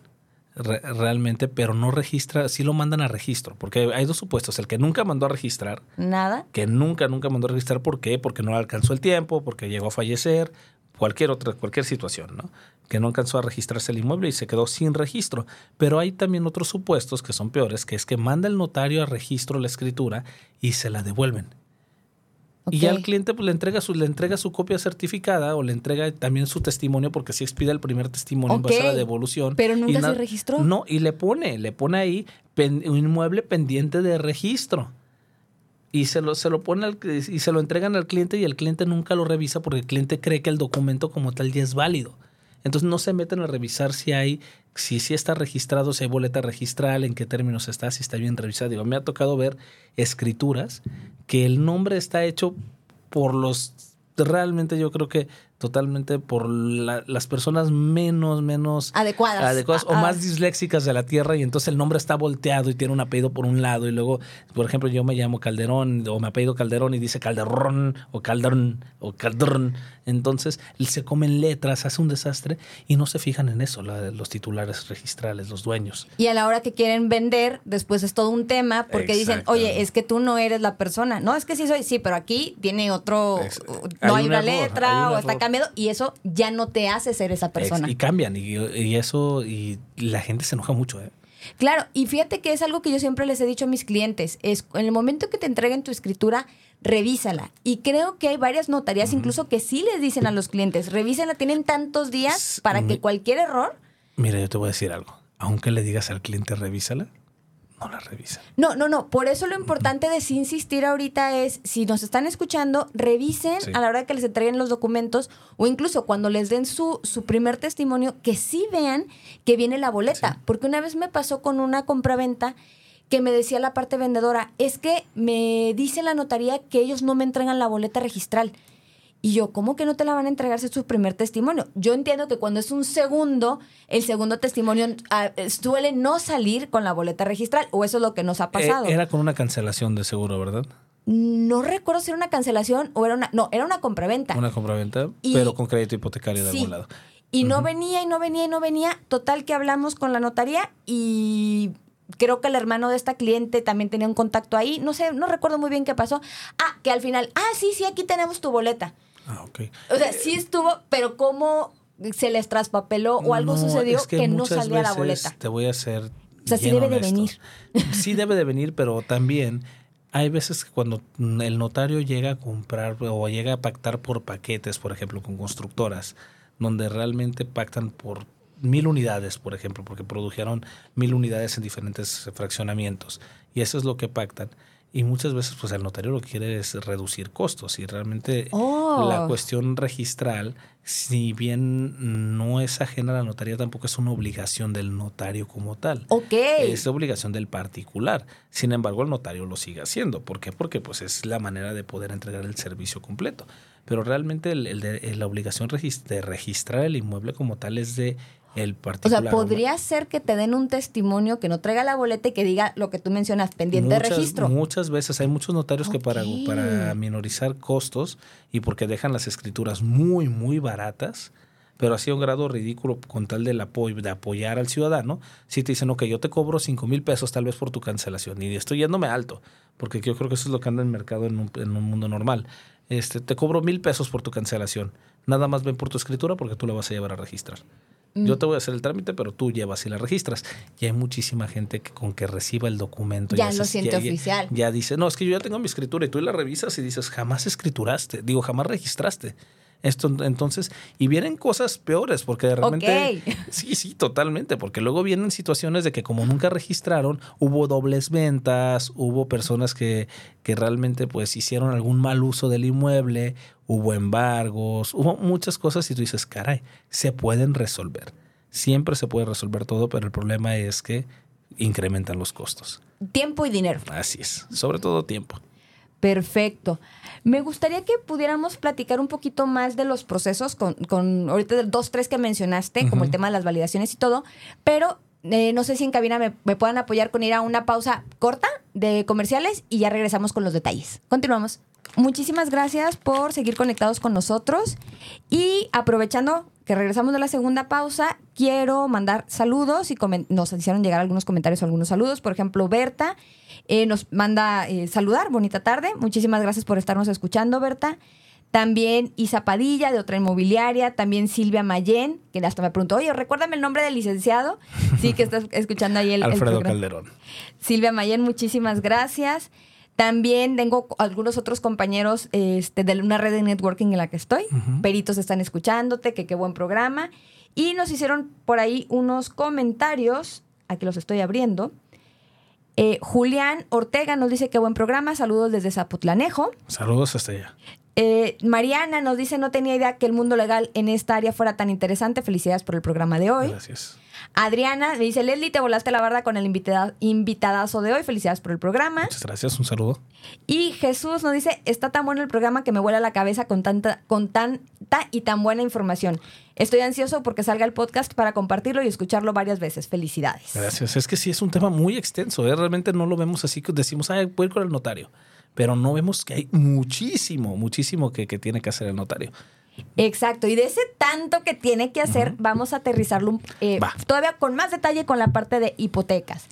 realmente, pero no registra, sí lo mandan a registro, porque hay dos supuestos, el que nunca mandó a registrar. Nada. Que nunca, nunca mandó a registrar, ¿por qué? Porque no alcanzó el tiempo, porque llegó a fallecer, cualquier otra, cualquier situación, ¿no? Que no alcanzó a registrarse el inmueble y se quedó sin registro. Pero hay también otros supuestos que son peores, que es que manda el notario a registro la escritura y se la devuelven. Y ya al cliente pues, le, entrega su, le entrega su copia certificada o le entrega también su testimonio porque si expide el primer testimonio en base a la devolución. Pero nunca se registró. No, y le pone, le pone ahí un inmueble pendiente de registro. Y se lo, se lo pone y se lo entregan al cliente y el cliente nunca lo revisa porque el cliente cree que el documento como tal ya es válido. Entonces no se meten a revisar si hay, si, si está registrado, si hay boleta registral, en qué términos está, si está bien revisado. Digo, me ha tocado ver escrituras que el nombre está hecho por los realmente yo creo que totalmente por las personas menos, menos adecuadas, adecuadas o ah, más disléxicas de la tierra y entonces el nombre está volteado y tiene un apellido por un lado y luego, por ejemplo, yo me llamo Calderón o me apellido Calderón y dice Calderón o Calderón o Calderón. Entonces se comen letras, hace un desastre y no se fijan en eso los titulares registrales, los dueños. Y a la hora que quieren vender, después es todo un tema porque dicen, oye, es que tú no eres la persona. No, es que sí soy, sí, pero aquí tiene otro, no hay, una letra o está cambiado y eso ya no te hace ser esa persona. y cambian y, eso, y la gente se enoja mucho. ¿eh? Claro, y fíjate que es algo que yo siempre les he dicho a mis clientes, es en el momento que te entreguen tu escritura, revísala. Y creo que hay varias notarías incluso que sí les dicen a los clientes, revísenla, tienen tantos días para que cualquier error... Mira, yo te voy a decir algo, aunque le digas al cliente revísala, no la revisan. No, no, no. Por eso lo importante de sí insistir ahorita es, si nos están escuchando, revisen a la hora que les entreguen los documentos o incluso cuando les den su, su primer testimonio, que sí vean que viene la boleta. Porque una vez me pasó con una compraventa que me decía la parte vendedora, es que me dice la notaría que ellos no me entregan la boleta registral. Y yo, ¿cómo que no te la van a entregar si es su primer testimonio? Yo entiendo que cuando es un segundo, el segundo testimonio ah, suele no salir con la boleta registral, o eso es lo que nos ha eh, pasado. era con una cancelación de seguro, ¿verdad? No recuerdo si era una cancelación o era una. No, era una compraventa. Una compraventa, pero con crédito hipotecario de algún lado. Y no venía y no venía y no venía. Total que hablamos con la notaría y creo que el hermano de esta cliente también tenía un contacto ahí. No sé, no recuerdo muy bien qué pasó. Ah, que al final, ah, sí, sí, aquí tenemos tu boleta. Ah, ok. O sea, sí estuvo, pero ¿cómo se les traspapeló o algo sucedió que, no salía la boleta? Te voy a hacer. O sea, sí debe de venir. [laughs] Sí debe de venir, pero también hay veces que cuando el notario llega a comprar o llega a pactar por paquetes, por ejemplo, con constructoras, donde realmente pactan por mil unidades, por ejemplo, porque produjeron mil unidades en diferentes fraccionamientos, y eso es lo que pactan y muchas veces pues el notario lo que quiere es reducir costos y realmente oh. la cuestión registral, si bien no es ajena a la notaría, tampoco es una obligación del notario como tal. Ok. Es obligación del particular. Sin embargo, el notario lo sigue haciendo. ¿Por qué? Porque pues es la manera de poder entregar el servicio completo. Pero realmente el, la obligación de registrar el inmueble como tal es de el O sea, podría ser que te den un testimonio que no traiga la boleta y que diga lo que tú mencionas, pendiente de registro. Muchas veces hay muchos notarios que para, para minorizar costos y porque dejan las escrituras muy, muy baratas, pero así a un grado ridículo con tal del apoyo, de apoyar al ciudadano, si te dicen, ok, yo te cobro 5 mil pesos tal vez por tu cancelación y estoy yéndome alto, porque yo creo que eso es lo que anda en el mercado en un, en un mundo normal. Este, te cobro mil pesos por tu cancelación. Nada más ven por tu escritura porque tú la vas a llevar a registrar. Yo te voy a hacer el trámite, pero tú llevas y la registras. Y hay muchísima gente que con que reciba el documento ya, lo siente oficial. Ya, dice, no, es que yo ya tengo mi escritura y tú la revisas y dices, jamás escrituraste, digo, jamás registraste. Esto, entonces, y vienen cosas peores, porque de repente. [laughs] Sí, sí, totalmente. Porque luego vienen situaciones de que, como nunca registraron, hubo dobles ventas, hubo personas que, que realmente pues hicieron algún mal uso del inmueble, hubo embargos, hubo muchas cosas y tú dices, caray, se pueden resolver. Siempre se puede resolver todo, pero el problema es que incrementan los costos. Tiempo y dinero. Así es, sobre todo tiempo. Perfecto. Me gustaría que pudiéramos platicar un poquito más de los procesos con, con ahorita dos, tres que mencionaste, como el tema de las validaciones y todo, pero eh, no sé si en cabina me, me, puedan apoyar con ir a una pausa corta de comerciales y ya regresamos con los detalles. Continuamos. Muchísimas gracias por seguir conectados con nosotros y aprovechando que regresamos de la segunda pausa, quiero mandar saludos y nos hicieron llegar algunos comentarios, algunos saludos. Por ejemplo, Berta eh, nos manda eh, saludar, bonita tarde. Muchísimas gracias por estarnos escuchando, Berta. También Isa Padilla, de otra inmobiliaria. También Silvia Mayén, que hasta me preguntó, oye, recuérdame el nombre del licenciado. Sí, que estás escuchando ahí el. [laughs] Alfredo Calderón. Silvia Mayén, muchísimas gracias. También tengo algunos otros compañeros este, de una red de networking en la que estoy. Peritos están escuchándote, que qué buen programa. Y nos hicieron por ahí unos comentarios. Aquí los estoy abriendo. Eh, Julián Ortega nos dice que buen programa. Saludos desde Zapotlanejo. Saludos hasta allá. Eh, Mariana nos dice, no tenía idea que el mundo legal en esta área fuera tan interesante. Felicidades por el programa de hoy. Gracias. Adriana me dice, Leslie, te volaste la barda con el invitada- invitadazo de hoy. Felicidades por el programa. Muchas gracias. Un saludo. Y Jesús nos dice, está tan bueno el programa que me vuela la cabeza con tanta, con tanta y tan buena información. Estoy ansioso porque salga el podcast para compartirlo y escucharlo varias veces. Felicidades. Gracias. Es que sí es un tema muy extenso. ¿eh? Realmente no lo vemos así que decimos, ay, voy a ir con el notario. Pero no vemos que hay muchísimo, muchísimo que, que tiene que hacer el notario. Exacto, y de ese tanto que tiene que hacer, vamos a aterrizarlo eh, todavía con más detalle con la parte de hipotecas.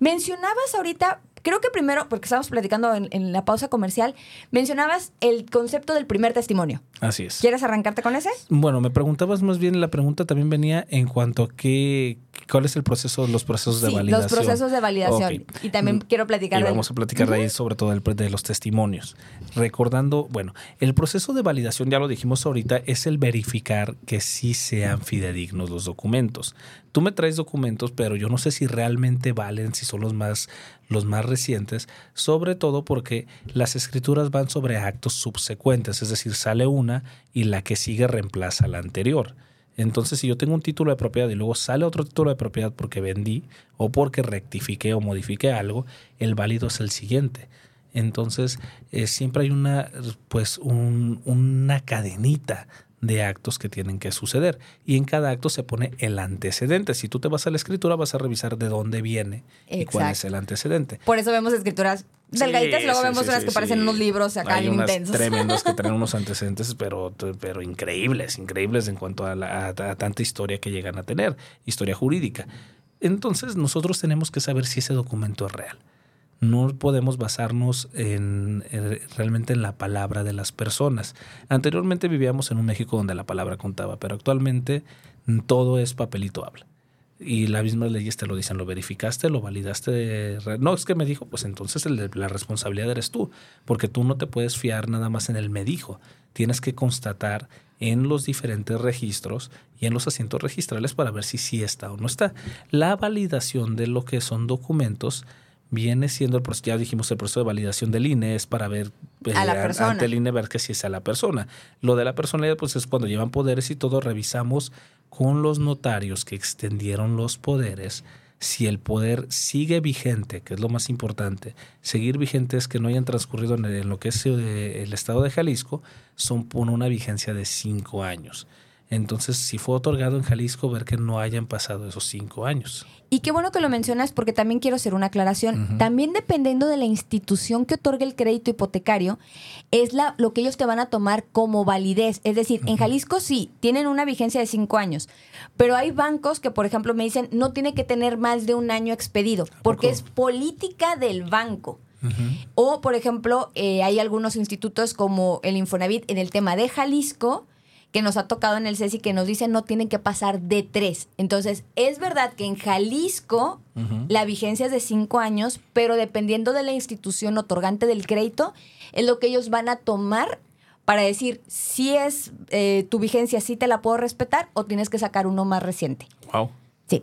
Mencionabas ahorita, creo que primero, porque estábamos platicando en, en la pausa comercial, mencionabas el concepto del primer testimonio. Así es. ¿Quieres arrancarte con ese? Bueno, me preguntabas más bien, la pregunta también venía en cuanto a qué, cuál es el proceso, los procesos de Sí, validación. los procesos de validación. Y también quiero platicar Y del- vamos a platicar de ahí sobre todo del- de los testimonios. Recordando, bueno, el proceso de validación, ya lo dijimos ahorita, es el verificar que sí sean fidedignos los documentos. Tú me traes documentos, pero yo no sé si realmente valen, si son los más, los más recientes, sobre todo porque las escrituras van sobre actos subsecuentes, es decir, sale una y la que sigue reemplaza a la anterior. Entonces, si yo tengo un título de propiedad y luego sale otro título de propiedad porque vendí o porque rectifiqué o modifiqué algo, el válido es el siguiente. Entonces, eh, siempre hay una, pues, un- una cadenita de actos que tienen que suceder. Y en cada acto se pone el antecedente. Si tú te vas a la escritura, vas a revisar de dónde viene y cuál es el antecedente. Por eso vemos escrituras delgaditas y luego Sí, vemos sí, unas que parecen unos libros acá Hay bien unas intensos. tremendos que [laughs] traen unos antecedentes, pero, pero increíbles, increíbles en cuanto a, la- a- a tanta historia que llegan a tener, historia jurídica. Entonces nosotros tenemos que saber si ese documento es real. No podemos basarnos en, en- realmente en la palabra de las personas. Anteriormente vivíamos en un México donde la palabra contaba, pero actualmente todo es papelito habla. Y las mismas leyes te lo dicen, lo verificaste, lo validaste. No, es que me dijo, pues entonces la responsabilidad eres tú, porque tú no te puedes fiar nada más en el me dijo. Tienes que constatar en los diferentes registros y en los asientos registrales para ver si sí está o no está. La validación de lo que son documentos viene siendo el proceso, ya dijimos, el proceso de validación del INE es para ver eh, A la an- persona. ante el INE ver que sí es a la persona. Lo de la personalidad, pues es cuando llevan poderes y todo, revisamos con los notarios que extendieron los poderes si el poder sigue vigente, que es lo más importante. Seguir vigente es que no hayan transcurrido en, el- en lo que es eh, el estado de Jalisco, son por una vigencia de cinco años. Entonces, si fue otorgado en Jalisco, ver que no hayan pasado esos cinco años. Y qué bueno que lo mencionas porque también quiero hacer una aclaración. También dependiendo de la institución que otorgue el crédito hipotecario, es la, lo que ellos te van a tomar como validez. Es decir, en Jalisco sí, tienen una vigencia de cinco años, pero hay bancos que, por ejemplo, me dicen no tiene que tener más de un año expedido porque es política del banco. O, por ejemplo, eh, hay algunos institutos como el Infonavit en el tema de Jalisco, que nos ha tocado en el CESI, que nos dicen no tienen que pasar de tres. Entonces, es verdad que en Jalisco la vigencia es de cinco años, pero dependiendo de la institución otorgante del crédito, es lo que ellos van a tomar para decir si es eh, tu vigencia, sí te la puedo respetar o tienes que sacar uno más reciente. Wow. Sí.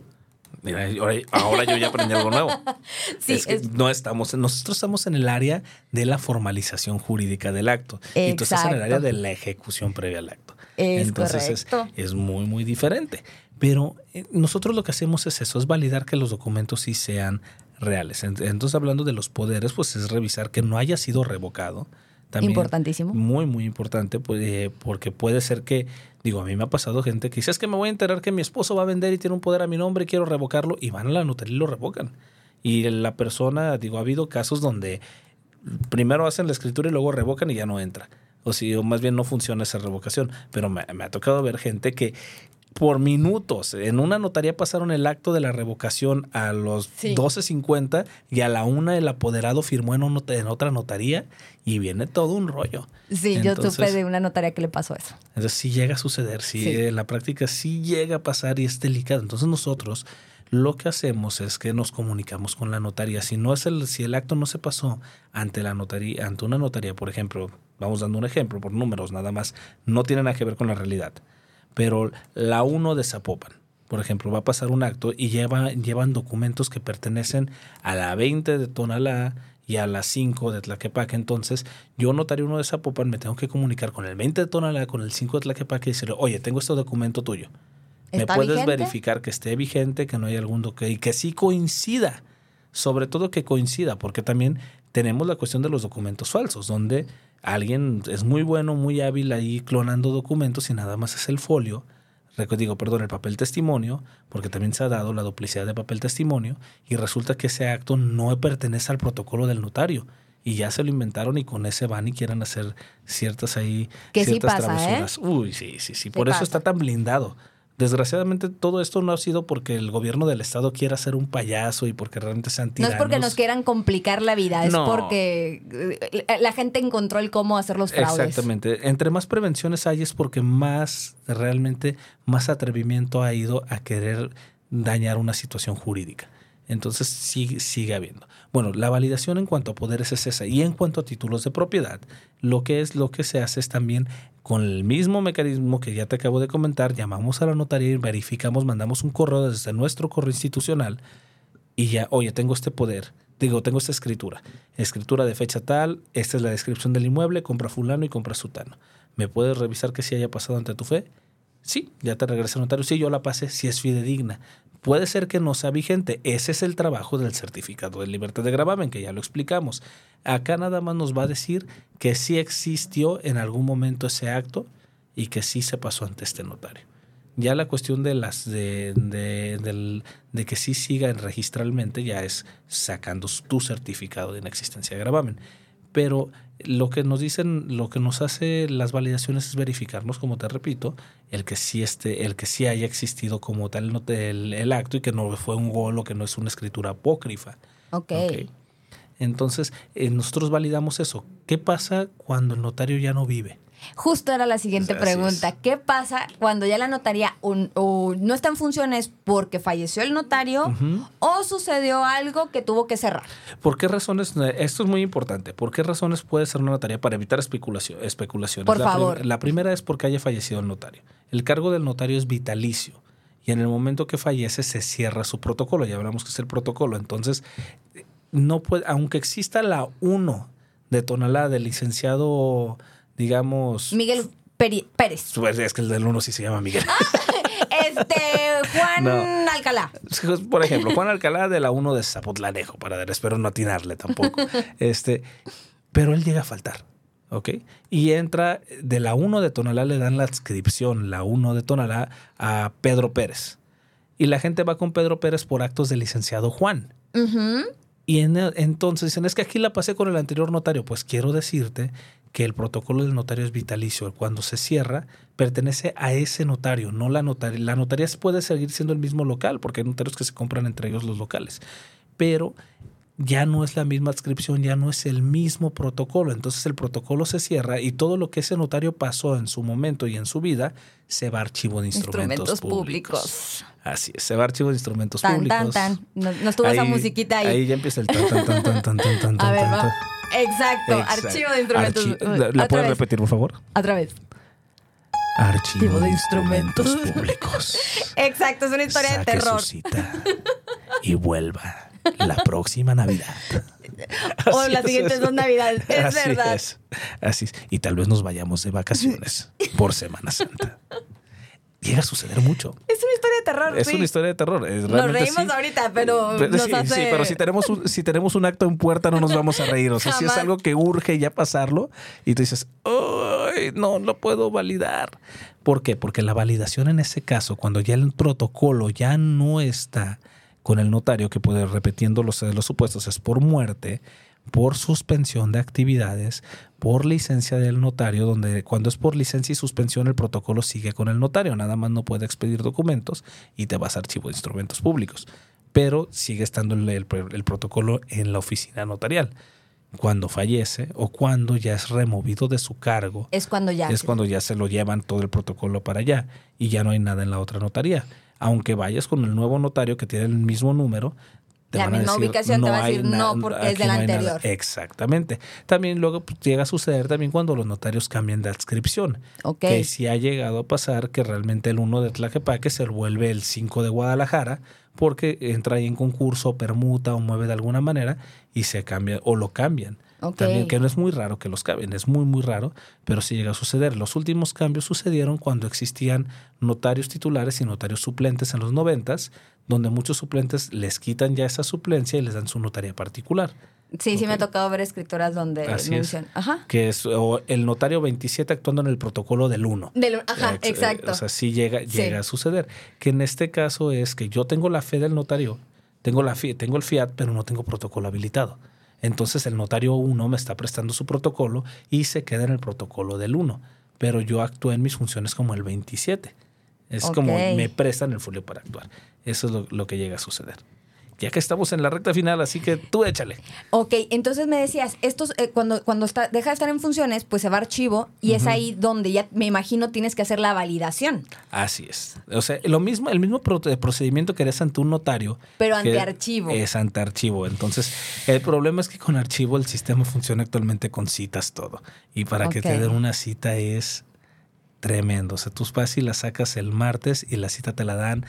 Mira, ahora, ahora yo ya aprendí algo nuevo. [laughs] Sí, es que es- no estamos, nosotros estamos en el área de la formalización jurídica del acto. Y tú estás en el área Exacto. de la ejecución previa al acto. Es Entonces es, correcto. es muy, muy diferente. Pero eh, nosotros lo que hacemos es eso, es validar que los documentos sí sean reales. Ent- Entonces, hablando de los poderes, pues es revisar que no haya sido revocado. También Importantísimo. Muy, muy importante, pues, eh, porque puede ser que, digo, a mí me ha pasado gente que dice, es que me voy a enterar que mi esposo va a vender y tiene un poder a mi nombre y quiero revocarlo, y van a la notaría y lo revocan. Y la persona, digo, ha habido casos donde primero hacen la escritura y luego revocan y ya no entra. O si, o más bien no funciona esa revocación. Pero me, me ha tocado ver gente que por minutos en una notaría pasaron el acto de la revocación a los Sí. 12.50 y a la una el apoderado firmó en, un not- en otra notaría y viene todo un rollo. Sí, yo supe de una notaria que le pasó eso. entonces sí llega a suceder, sí, Sí. en la práctica sí llega a pasar y es delicado. Entonces nosotros lo que hacemos es que nos comunicamos con la notaría. Si no es el, si el acto no se pasó ante la notaría, ante una notaría, por ejemplo, vamos dando un ejemplo por números nada más, no tiene nada que ver con la realidad. Pero la 1 de Zapopan, por ejemplo, va a pasar un acto y lleva, llevan documentos que pertenecen a la 20 de Tonalá y a las 5 de Tlaquepaque. Entonces, yo notario uno de Zapopan, me tengo que comunicar con el 20 de Tonalá, con el 5 de Tlaquepaque y decirle, oye, tengo este documento tuyo. ¿Me ¿Está puedes vigente? verificar que esté vigente, que no hay algún doque y que sí coincida? Sobre todo que coincida, porque también tenemos la cuestión de los documentos falsos, donde alguien es muy bueno, muy hábil ahí clonando documentos y nada más es el folio digo, perdón, el papel testimonio, porque también se ha dado la duplicidad de papel testimonio, y resulta que ese acto no pertenece al protocolo del notario. Y ya se lo inventaron y con ese van y quieren hacer ciertas ahí Que sí ciertas pasa, ¿eh? travesuras. Uy, sí, sí, sí. Por Sí eso está tan blindado. Desgraciadamente todo esto no ha sido porque el gobierno del estado quiera ser un payaso y porque realmente sean No tiranos. es porque nos quieran complicar la vida, es No. porque eh, la gente encontró el cómo hacer los fraudes. Exactamente. Entre más prevenciones hay es porque más realmente más atrevimiento ha ido a querer dañar una situación jurídica. Entonces sigue, sigue habiendo. Bueno, la validación en cuanto a poderes es esa. Y en cuanto a títulos de propiedad, lo que es lo que se hace es también con el mismo mecanismo que ya te acabo de comentar, llamamos a la notaría y verificamos, mandamos un correo desde nuestro correo institucional y ya, oye, tengo este poder, digo, tengo esta escritura, escritura de fecha tal, esta es la descripción del inmueble, compra fulano y compra sutano. ¿Me puedes revisar que sí haya pasado ante tu fe? Sí, ya te regresa el notario. Sí, yo la pasé, si es fidedigna. Puede ser que no sea vigente. Ese es el trabajo del certificado de libertad de gravamen, que ya lo explicamos. Acá nada más nos va a decir que sí existió en algún momento ese acto y que sí se pasó ante este notario. Ya la cuestión de las de, de, de que sí siga registralmente ya es sacando tu certificado de inexistencia de gravamen. Pero lo que nos dicen, lo que nos hace las validaciones es verificarnos, como te repito, el que sí esté, el que sí haya existido como tal el, el acto y que no fue un gol o que no es una escritura apócrifa. Ok. Ok. Entonces, eh, nosotros validamos eso. ¿Qué pasa cuando el notario ya no vive? Justo era la siguiente pregunta. ¿Qué pasa cuando ya la notaría un- o no está en funciones porque falleció el notario o sucedió algo que tuvo que cerrar? ¿Por qué razones? Esto es muy importante. ¿Por qué razones puede ser una notaría para evitar especulación, especulaciones? Por la prim- favor. la primera es porque haya fallecido el notario. El cargo del notario es vitalicio y en el momento que fallece se cierra su protocolo. Ya hablamos que es el protocolo. Entonces, no puede, aunque exista la 1 de Tonalá del licenciado, digamos... Miguel Peri- Pérez. Es que el del 1 sí se llama Miguel. Este, Juan No. Alcalá. Por ejemplo, Juan Alcalá de la 1 de Zapotlanejo, para dar, espero no atinarle tampoco. [laughs] Este, pero él llega a faltar, ¿ok? Y entra de la 1 de Tonalá, le dan la adscripción, la 1 de Tonalá, a Pedro Pérez. Y la gente va con Pedro Pérez por actos del licenciado Juan. Y en- entonces dicen, es que aquí la pasé con el anterior notario. Pues quiero decirte que el protocolo del notario es vitalicio. Cuando se cierra, pertenece a ese notario, no la notaria. La notaría puede seguir siendo el mismo local, porque hay notarios que se compran entre ellos los locales. Pero ya no es la misma adscripción, ya no es el mismo protocolo. Entonces el protocolo se cierra y todo lo que ese notario pasó en su momento y en su vida se va a archivo de instrumentos, Instrumentos públicos. públicos. Así es, se va a archivo de instrumentos Tan, públicos. tan, tan. Nos, nos tuvo esa musiquita ahí. Ahí ya empieza el tan, tan, tan, tan, tan, tan, tan, [laughs] A ver, tan, va. tan. Exacto. Exacto. Archivo de instrumentos. Archi- ¿La puedes vez. repetir, por favor? Otra vez. Archivo de instrumentos. instrumentos públicos. [laughs] Exacto, es una historia de terror. su cita y vuelva la próxima Navidad. [laughs] O Así las es. siguientes dos navidades. Es Así verdad. es. Así es. Y tal vez nos vayamos de vacaciones por Semana Santa. Llega a suceder mucho. Es una historia de terror. Es sí. una historia de terror. Es Nos reímos sí. ahorita, pero, Pero nos sí, hace... sí, pero si tenemos, un, si tenemos un acto en puerta no nos vamos a reír. O sea, si es algo que urge ya pasarlo y tú dices, "Ay, no, no puedo validar. ¿Por qué? Porque la validación en ese caso, cuando ya el protocolo ya no está con el notario, que puede, repitiendo los, los supuestos, es por muerte, por suspensión de actividades, por licencia del notario, donde cuando es por licencia y suspensión el protocolo sigue con el notario, nada más no puede expedir documentos y te vas a archivo de instrumentos públicos, pero sigue estando el, el- el protocolo en la oficina notarial. Cuando fallece o cuando ya es removido de su cargo, Es cuando ya. es cuando ya se lo llevan todo el protocolo para allá y ya no hay nada en la otra notaría. Aunque vayas con el nuevo notario que tiene el mismo número, La misma decir, ubicación te va a decir no, porque es aquí del no hay nada". anterior. Exactamente. También luego pues, llega a suceder también cuando los notarios cambian de adscripción. Ok. Que sí ha llegado a pasar que realmente el 1 de Tlaquepaque se vuelve el 5 de Guadalajara porque entra ahí en concurso, permuta o mueve de alguna manera y se cambia o lo cambian. También que no es muy raro que los cambien, es muy muy raro, pero sí llega a suceder. Los últimos cambios sucedieron cuando existían notarios titulares y notarios suplentes en los noventas, donde muchos suplentes les quitan ya esa suplencia y les dan su notaría particular. Sí, sí me ha tocado ver escritoras donde mencionan. Ajá. Que es el notario 27 actuando en el protocolo del 1. Del, ajá, exacto. O sea, sí llega, llega a suceder. Que en este caso es que yo tengo la fe del notario, tengo, la tengo el fiat, pero no tengo protocolo habilitado. Entonces el notario 1 me está prestando su protocolo y se queda en el protocolo del 1. Pero yo actúo en mis funciones como el 27. Es como me prestan el folio para actuar. Eso es lo que llega a suceder ya que estamos en la recta final, así que tú échale. Ok, entonces me decías, estos, eh, cuando, cuando está, deja de estar en funciones, pues se va a archivo y es ahí donde ya me imagino tienes que hacer la validación. Así es. O sea, lo mismo, el mismo procedimiento que eres ante un notario. Pero ante archivo. Es ante archivo. Entonces, el problema es que con archivo el sistema funciona actualmente con citas todo. Y para que te den una cita es tremendo. O sea, tú vas y la sacas el martes y la cita te la dan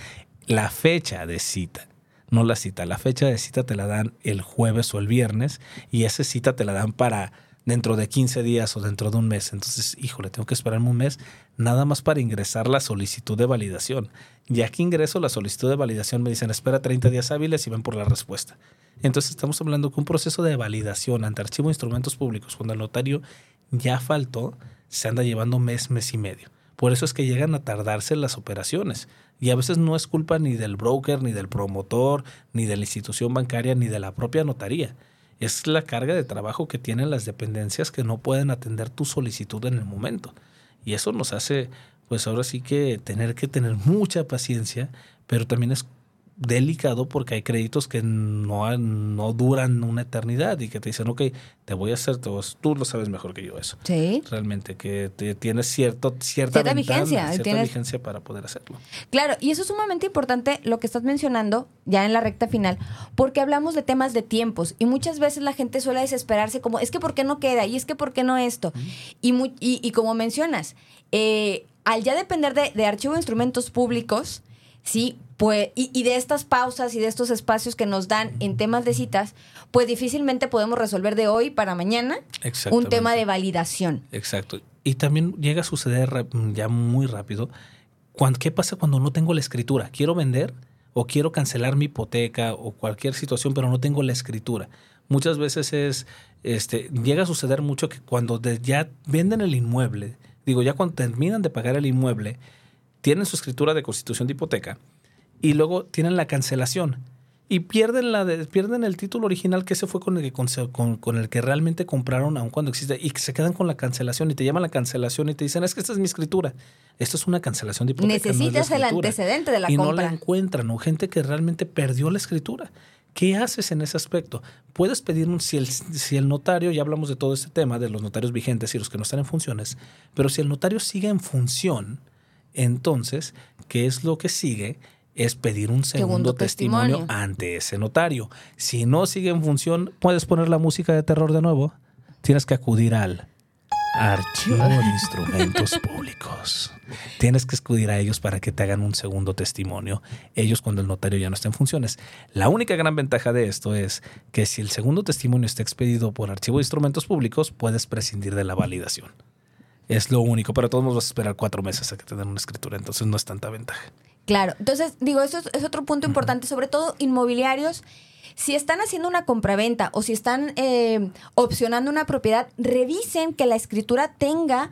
la fecha de cita no la cita. La fecha de cita te la dan el jueves o el viernes y esa cita te la dan para dentro de 15 días o dentro de un mes. Entonces, híjole, tengo que esperarme un mes nada más para ingresar la solicitud de validación. Ya que ingreso la solicitud de validación, me dicen espera 30 días hábiles y ven por la respuesta. Entonces, estamos hablando que un proceso de validación ante archivo de instrumentos públicos, cuando el notario ya faltó, se anda llevando mes, mes y medio. Por eso es que llegan a tardarse las operaciones. Y a veces no es culpa ni del broker, ni del promotor, ni de la institución bancaria, ni de la propia notaría. Es la carga de trabajo que tienen las dependencias que no pueden atender tu solicitud en el momento. Y eso nos hace, pues ahora sí que tener que tener mucha paciencia, pero también es delicado porque hay créditos que no, no duran una eternidad y que te dicen, ok, te voy a hacer, tú lo sabes mejor que yo eso. Sí. Realmente, que tienes cierto, cierta, vigencia, cierta vigencia para poder hacerlo. Claro, y eso es sumamente importante lo que estás mencionando ya en la recta final, porque hablamos de temas de tiempos y muchas veces la gente suele desesperarse como, es que ¿por qué no queda? Y es que ¿por qué no esto? y, y, como mencionas, eh, al ya depender de, de archivo de instrumentos públicos, ¿sí? Pues, y, de estas pausas y de estos espacios que nos dan en temas de citas, pues difícilmente podemos resolver de hoy para mañana un tema de validación. Exacto. Y también llega a suceder ya muy rápido, ¿qué pasa cuando no tengo la escritura? Quiero vender o quiero cancelar mi hipoteca o cualquier situación, pero no tengo la escritura. Muchas veces es, este, llega a suceder mucho que cuando ya venden el inmueble, digo, ya cuando terminan de pagar el inmueble, tienen su escritura de constitución de hipoteca y luego tienen la cancelación y pierden, la pierden el título original que ese fue con el que, con, con, el que realmente compraron aun cuando existe y se quedan con la cancelación y te llaman la cancelación y te dicen es que esta es mi escritura. Esto es una cancelación de hipoteca. Necesitas el antecedente de la y compra. Y no la encuentran, o gente que realmente perdió la escritura. ¿Qué haces en ese aspecto? Puedes pedir un, si el, si el notario, ya hablamos de todo este tema, de los notarios vigentes y los que no están en funciones, pero si el notario sigue en función, entonces, ¿qué es lo que sigue? Es pedir un segundo, testimonio. ante ese notario. Si no sigue en función, puedes poner la música de terror de nuevo. Tienes que acudir al archivo de [laughs] instrumentos públicos. Tienes que acudir a ellos para que te hagan un segundo testimonio. Ellos cuando el notario ya no está en funciones. La única gran ventaja de esto es que si el segundo testimonio está expedido por archivo de instrumentos públicos, puedes prescindir de la validación. Es lo único, pero todos vas a esperar cuatro meses a que te den una escritura, entonces no es tanta ventaja. Claro, entonces digo, eso es, otro punto importante, sobre todo inmobiliarios. Si están haciendo una compraventa o si están eh, opcionando una propiedad, revisen que la escritura tenga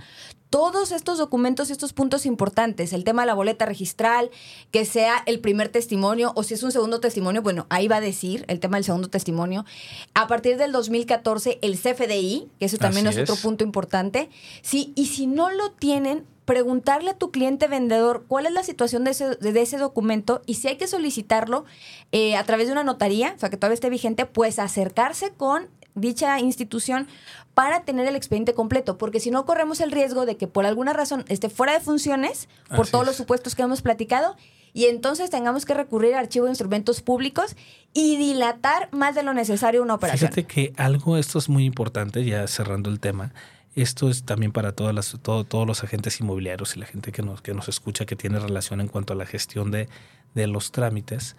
todos estos documentos y estos puntos importantes, el tema de la boleta registral, que sea el primer testimonio o si es un segundo testimonio, bueno, ahí va a decir el tema del segundo testimonio. A partir del 2014, el CFDI, que eso también es, otro punto importante. Sí, y si no lo tienen, preguntarle a tu cliente vendedor cuál es la situación de ese, de ese documento y si hay que solicitarlo eh, a través de una notaría, o sea, que todavía esté vigente, pues acercarse con dicha institución para tener el expediente completo, porque si no corremos el riesgo de que por alguna razón esté fuera de funciones, por todos los supuestos que hemos platicado, y entonces tengamos que recurrir a archivo de instrumentos públicos y dilatar más de lo necesario una operación. Fíjate que algo, esto es muy importante, ya cerrando el tema, esto es también para todas las, todos los agentes inmobiliarios y la gente que nos, que nos escucha que tiene relación en cuanto a la gestión de, de los trámites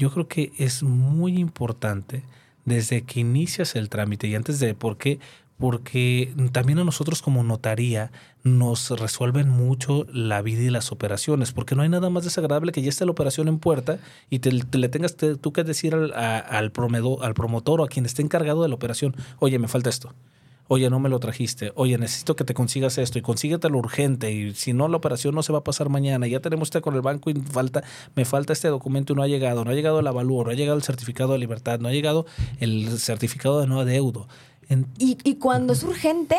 yo creo que es muy importante desde que inicias el trámite y antes de, ¿por qué? Porque también a nosotros como notaría nos resuelven mucho la vida y las operaciones, porque no hay nada más desagradable que ya esté la operación en puerta y te, le tengas tú que decir al, al, al promotor o a quien esté encargado de la operación, oye, me falta esto oye, no me lo trajiste, oye, necesito que te consigas esto y consíguetelo urgente y si no la operación no se va a pasar mañana, ya tenemos este con el banco y falta, me falta este documento y no ha llegado, no ha llegado el avalúo, no ha llegado el certificado de libertad, no ha llegado el certificado de no adeudo. Y, y cuando es urgente,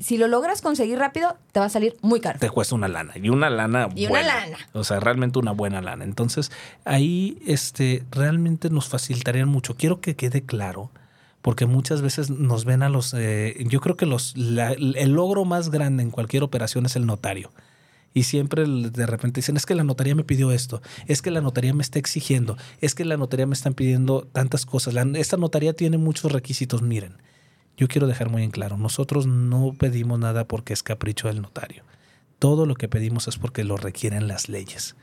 si lo logras conseguir rápido, te va a salir muy caro. Te cuesta una lana. Y una lana y una lana. O sea, realmente una buena lana. Entonces, ahí este, realmente nos facilitarían mucho. Quiero que quede claro porque muchas veces nos ven a los, eh, yo creo que los, el logro más grande en cualquier operación es el notario. Y siempre de repente dicen, es que la notaría me pidió esto, es que la notaría me está exigiendo, es que la notaría me están pidiendo tantas cosas. esta notaría tiene muchos requisitos. Miren, yo quiero dejar muy en claro, nosotros no pedimos nada porque es capricho del notario. Todo lo que pedimos es porque lo requieren las leyes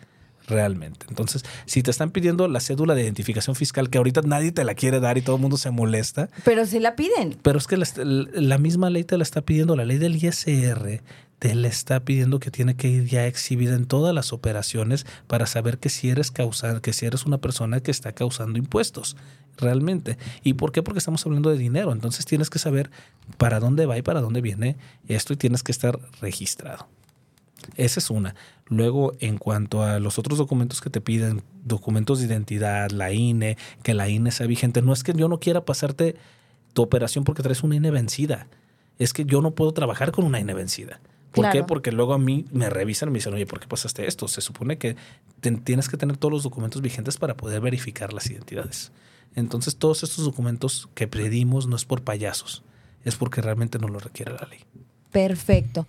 realmente. Entonces, si te están pidiendo la cédula de identificación fiscal, que ahorita nadie te la quiere dar y todo el mundo se molesta. Pero se la piden. Pero es que la, misma ley te la está pidiendo, la ley del ISR te la está pidiendo que tiene que ir ya exhibida en todas las operaciones para saber que si eres causante, que si eres una persona que está causando impuestos realmente. ¿Y por qué? Porque estamos hablando de dinero. Entonces tienes que saber para dónde va y para dónde viene esto y tienes que estar registrado. Esa es una. Luego, en cuanto a los otros documentos que te piden, documentos de identidad, la INE, que la INE sea vigente, no es que yo no quiera pasarte tu operación porque traes una INE vencida. Es que yo no puedo trabajar con una INE vencida. ¿Por qué? Porque luego a mí me revisan y me dicen, oye, ¿por qué pasaste esto? Se supone que tienes que tener todos los documentos vigentes para poder verificar las identidades. Entonces, todos estos documentos que pedimos no es por payasos, es porque realmente no lo requiere la ley. Perfecto.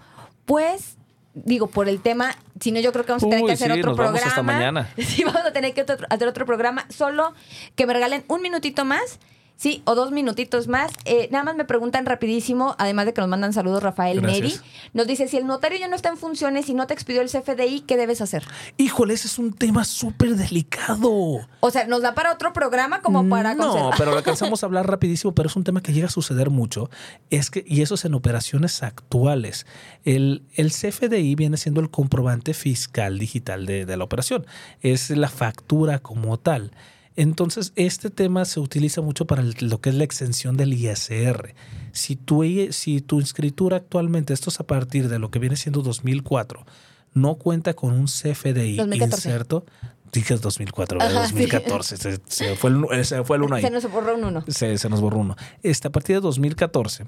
Pues digo, por el tema, si no, yo creo que vamos a tener que hacer otro programa. hasta mañana. [laughs] Sí, vamos a tener que hacer otro programa. Solo que me regalen un minutito más Sí, o dos minutitos más. Eh, nada más me preguntan rapidísimo, además de que nos mandan saludos Rafael Neri. Nos dice, si el notario ya no está en funciones y no te expidió el CFDI, ¿qué debes hacer? Híjole, ese es un tema súper delicado. O sea, ¿nos da para otro programa como para No, pero lo [laughs] alcanzamos a hablar rapidísimo, pero es un tema que llega a suceder mucho. Es que, y eso es en operaciones actuales. El, el CFDI viene siendo el comprobante fiscal digital de, de la operación. Es la factura como tal. Entonces, este tema se utiliza mucho para lo que es la exención del ISR. Si tu, si tu inscritura actualmente, esto es a partir de lo que viene siendo 2004, no cuenta con un CFDI 2014. inserto, dije 2004, 2014, se, fue el, se fue el uno ahí. Se nos borró un uno. Se, se nos borró uno. Este, a partir de 2014,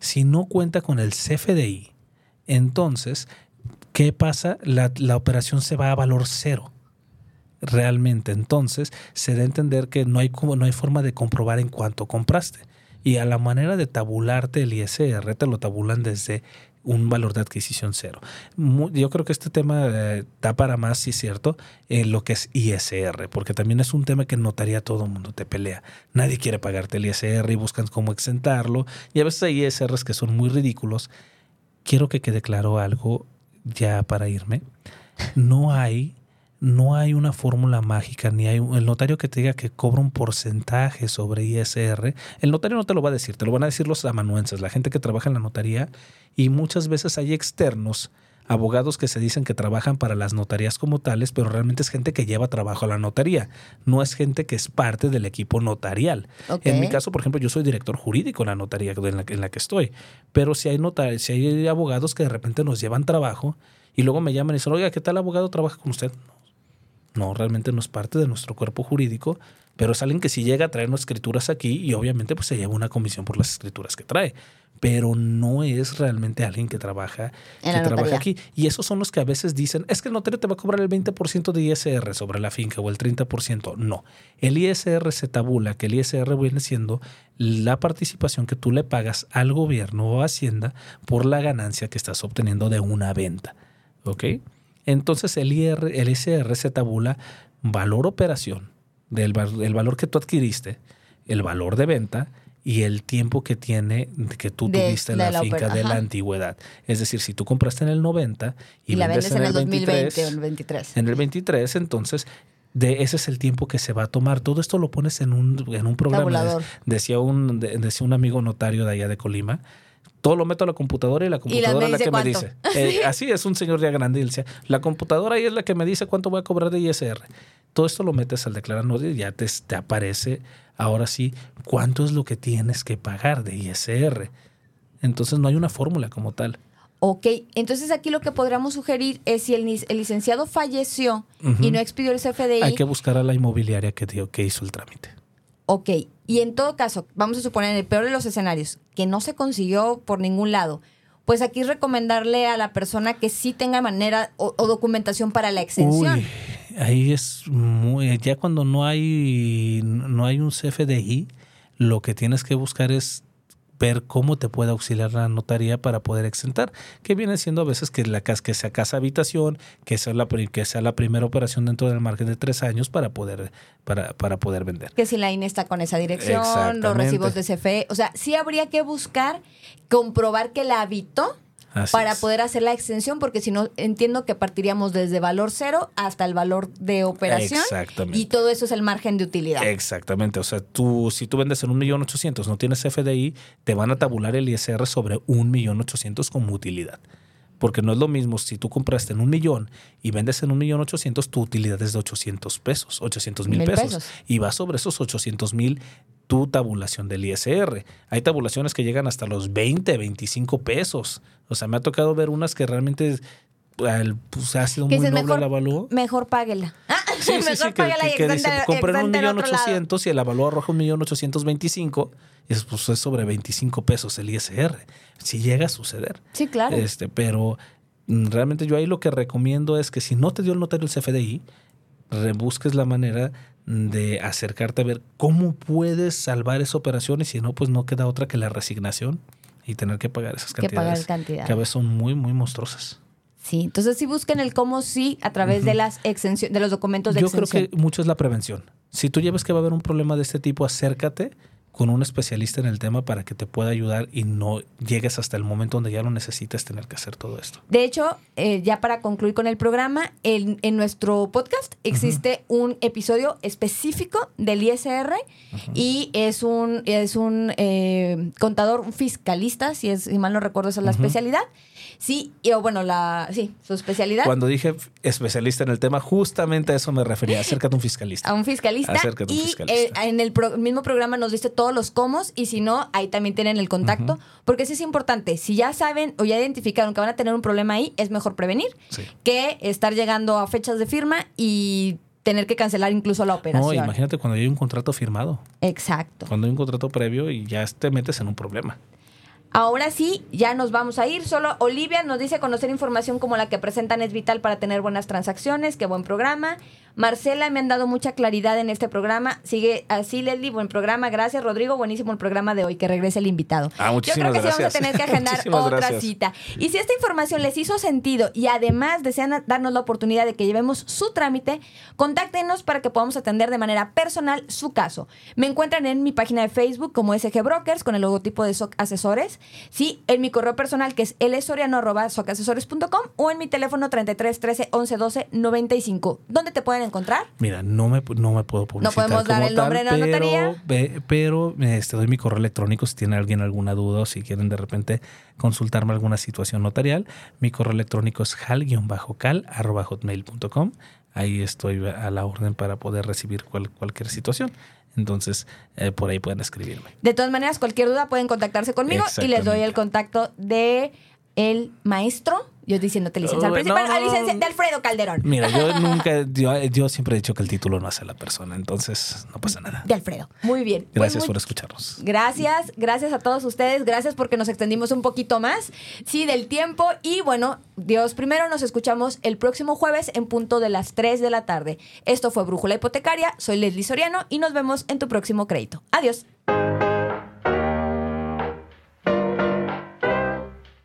si no cuenta con el CFDI, entonces, ¿qué pasa? La, la operación se va a valor cero realmente. Entonces, se da a entender que no hay, como, no hay forma de comprobar en cuánto compraste. Y a la manera de tabularte el ISR, te lo tabulan desde un valor de adquisición cero. Yo creo que este tema eh, da para más, sí es cierto, en lo que es ISR, porque también es un tema que notaría todo el mundo te pelea. Nadie quiere pagarte el ISR y buscan cómo exentarlo. Y a veces hay ISRs que son muy ridículos. Quiero que quede claro algo ya para irme. No hay no hay una fórmula mágica, ni hay el notario que te diga que cobra un porcentaje sobre ISR. El notario no te lo va a decir, te lo van a decir los amanuenses, la gente que trabaja en la notaría, y muchas veces hay externos, abogados que se dicen que trabajan para las notarías como tales, pero realmente es gente que lleva trabajo a la notaría, no es gente que es parte del equipo notarial. En mi caso, por ejemplo, yo soy director jurídico en la notaría en la, en la que estoy, pero si hay, si hay abogados que de repente nos llevan trabajo y luego me llaman y dicen, oiga, ¿qué tal abogado trabaja con usted? No, realmente no es parte de nuestro cuerpo jurídico, pero es alguien que sí llega a traernos escrituras aquí y obviamente pues se lleva una comisión por las escrituras que trae, pero no es realmente alguien que trabaja, que trabaja aquí. Y esos son los que a veces dicen, es que el notario te va a cobrar el 20% de ISR sobre la finca o el 30%. No, el ISR se tabula, que el ISR viene siendo la participación que tú le pagas al gobierno o Hacienda por la ganancia que estás obteniendo de una venta. ¿Ok? Entonces el, IR, el ISR se tabula valor operación, del el valor que tú adquiriste, el valor de venta y el tiempo que tiene que tú tuviste en la, finca de la antigüedad. Es decir, si tú compraste en el 90 y, la vendes en, el 2020 o el 23. En el 23, entonces de ese es el tiempo que se va a tomar. Todo esto lo pones en un, en un programa. Tabulador. Decía un, de- decía un amigo notario de allá de Colima. Todo lo meto a la computadora y la computadora es la dice que me dice. Eh, [laughs] así es un señor ya grande. Y decía, la computadora ahí es la que me dice cuánto voy a cobrar de ISR. Todo esto lo metes al declarar notario y ya te, te aparece ahora sí cuánto es lo que tienes que pagar de ISR. Entonces no hay una fórmula como tal. Ok, entonces aquí lo que podríamos sugerir es si el, lic- el licenciado falleció y no expidió el CFDI, Hay que buscar a la inmobiliaria que, dio, que hizo el trámite. Ok, y en todo caso, vamos a suponer en el peor de los escenarios, que no se consiguió por ningún lado, pues aquí recomendarle a la persona que sí tenga manera o, documentación para la exención. Ahí es muy, ya cuando no hay no hay un CFDI, lo que tienes que buscar es ver cómo te puede auxiliar la notaría para poder exentar, que viene siendo a veces que la que sea casa habitación, que sea la que sea la primera operación dentro del margen de tres años para poder para, para poder vender. que si la INE está con esa dirección, los recibos de CFE, o sea, sí habría que buscar comprobar que la habitó Así para es. poder hacer la extensión, porque si no, entiendo que partiríamos desde valor cero hasta el valor de operación. Exactamente. Y todo eso es el margen de utilidad. Exactamente, o sea, tú si tú vendes en un millón ochocientos, no tienes FDI, te van a tabular el ISR sobre un millón ochocientos como utilidad. Porque no es lo mismo si tú compraste en un millón y vendes en un millón ochocientos, tu utilidad es de 800 pesos, 800 mil Mil pesos. pesos. Y va sobre esos 800 mil tu tabulación del ISR. Hay tabulaciones que llegan hasta los 20, 25 pesos. O sea, me ha tocado ver unas que realmente pues, ha sido muy noble mejor, el avalúo. mejor páguela. [laughs] Ah, Sí, sí, mejor sí, que, páguela que- y que dice, exenta- compré un millón ochocientos y el avalúo arroja un millón ochocientos veinticinco y es, pues, es sobre 25 pesos el ISR. Si llega a suceder. Sí, claro. Este, pero mm, realmente yo ahí lo que recomiendo es que si no te dio el notario el CFDI, rebusques la manera de acercarte a ver cómo puedes salvar esa operación y si no, pues no queda otra que la resignación y tener que pagar esas Que pagar cantidades cantidad. que a veces son muy, muy monstruosas. Sí, entonces sí busquen el cómo sí a través de las exención, de los documentos de Yo creo que mucho es la prevención. Si tú lleves que va a haber un problema de este tipo, acércate con un especialista en el tema para que te pueda ayudar y no llegues hasta el momento donde ya lo necesites tener que hacer todo esto. De hecho, eh, ya para concluir con el programa, en, en nuestro podcast existe un episodio específico del ISR y es un, es un eh, contador, un fiscalista, si, es, si mal no recuerdo, esa es la especialidad. Sí, y, o bueno, la, sí, su especialidad. Cuando dije especialista en el tema, justamente a eso me refería. Acércate [laughs] a un fiscalista. a un fiscalista. Acércate a un y fiscalista. eh, en el pro- mismo programa nos dice todos los cómo y si no, ahí también tienen el contacto. Porque sí es importante. Si ya saben o ya identificaron que van a tener un problema ahí, es mejor prevenir Sí. que estar llegando a fechas de firma y tener que cancelar incluso la No, operación. imagínate cuando hay un contrato firmado, Exacto. cuando hay un contrato previo y ya te metes en un problema. Ahora sí, ya nos vamos a ir. Solo Olivia nos dice conocer información como la que presentan es vital para tener buenas transacciones. Qué buen programa. Marcela, me han dado mucha claridad en este programa. Sigue así, Leslie, buen programa. Gracias, Rodrigo. Buenísimo el programa de hoy. Que regrese el invitado. Ah, Yo creo que sí vamos a tener que agendar [laughs] otra gracias. cita. Y si esta información les hizo sentido y además desean darnos la oportunidad de que llevemos su trámite, contáctenos para que podamos atender de manera personal su caso. Me encuentran en mi página de Facebook como SG Brokers con el logotipo de SOC Asesores. Sí, en mi correo personal que es lsoriano.socasesores.com o en mi teléfono 33 13 11 12 95. ¿Dónde te pueden encontrar? Mira, no me, no me puedo publicitar. podemos dar el nombre de la tal, pero, notaría. ve- Pero este, doy mi correo electrónico si tiene alguien alguna duda o si quieren de repente consultarme alguna situación notarial. Mi correo electrónico es hal-cal.hotmail.com. Ahí estoy a la orden para poder recibir cual- cualquier situación. Entonces, eh, por ahí pueden escribirme. De todas maneras, cualquier duda pueden contactarse conmigo y les doy el contacto de el maestro. Yo diciéndote Uy, principal, no, no. licencia- de Alfredo Calderón. Mira, yo [laughs] nunca, yo, yo siempre he dicho que el título no hace a la persona, entonces no pasa nada. De Alfredo. Muy bien. Pues Gracias muy- por escucharnos. Gracias, gracias a todos ustedes, gracias porque nos extendimos un poquito más, sí, del tiempo y bueno, Dios primero nos escuchamos el próximo jueves en punto de las 3 de la tarde. Esto fue Brújula Hipotecaria, soy Leslie Soriano y nos vemos en tu próximo crédito. Adiós.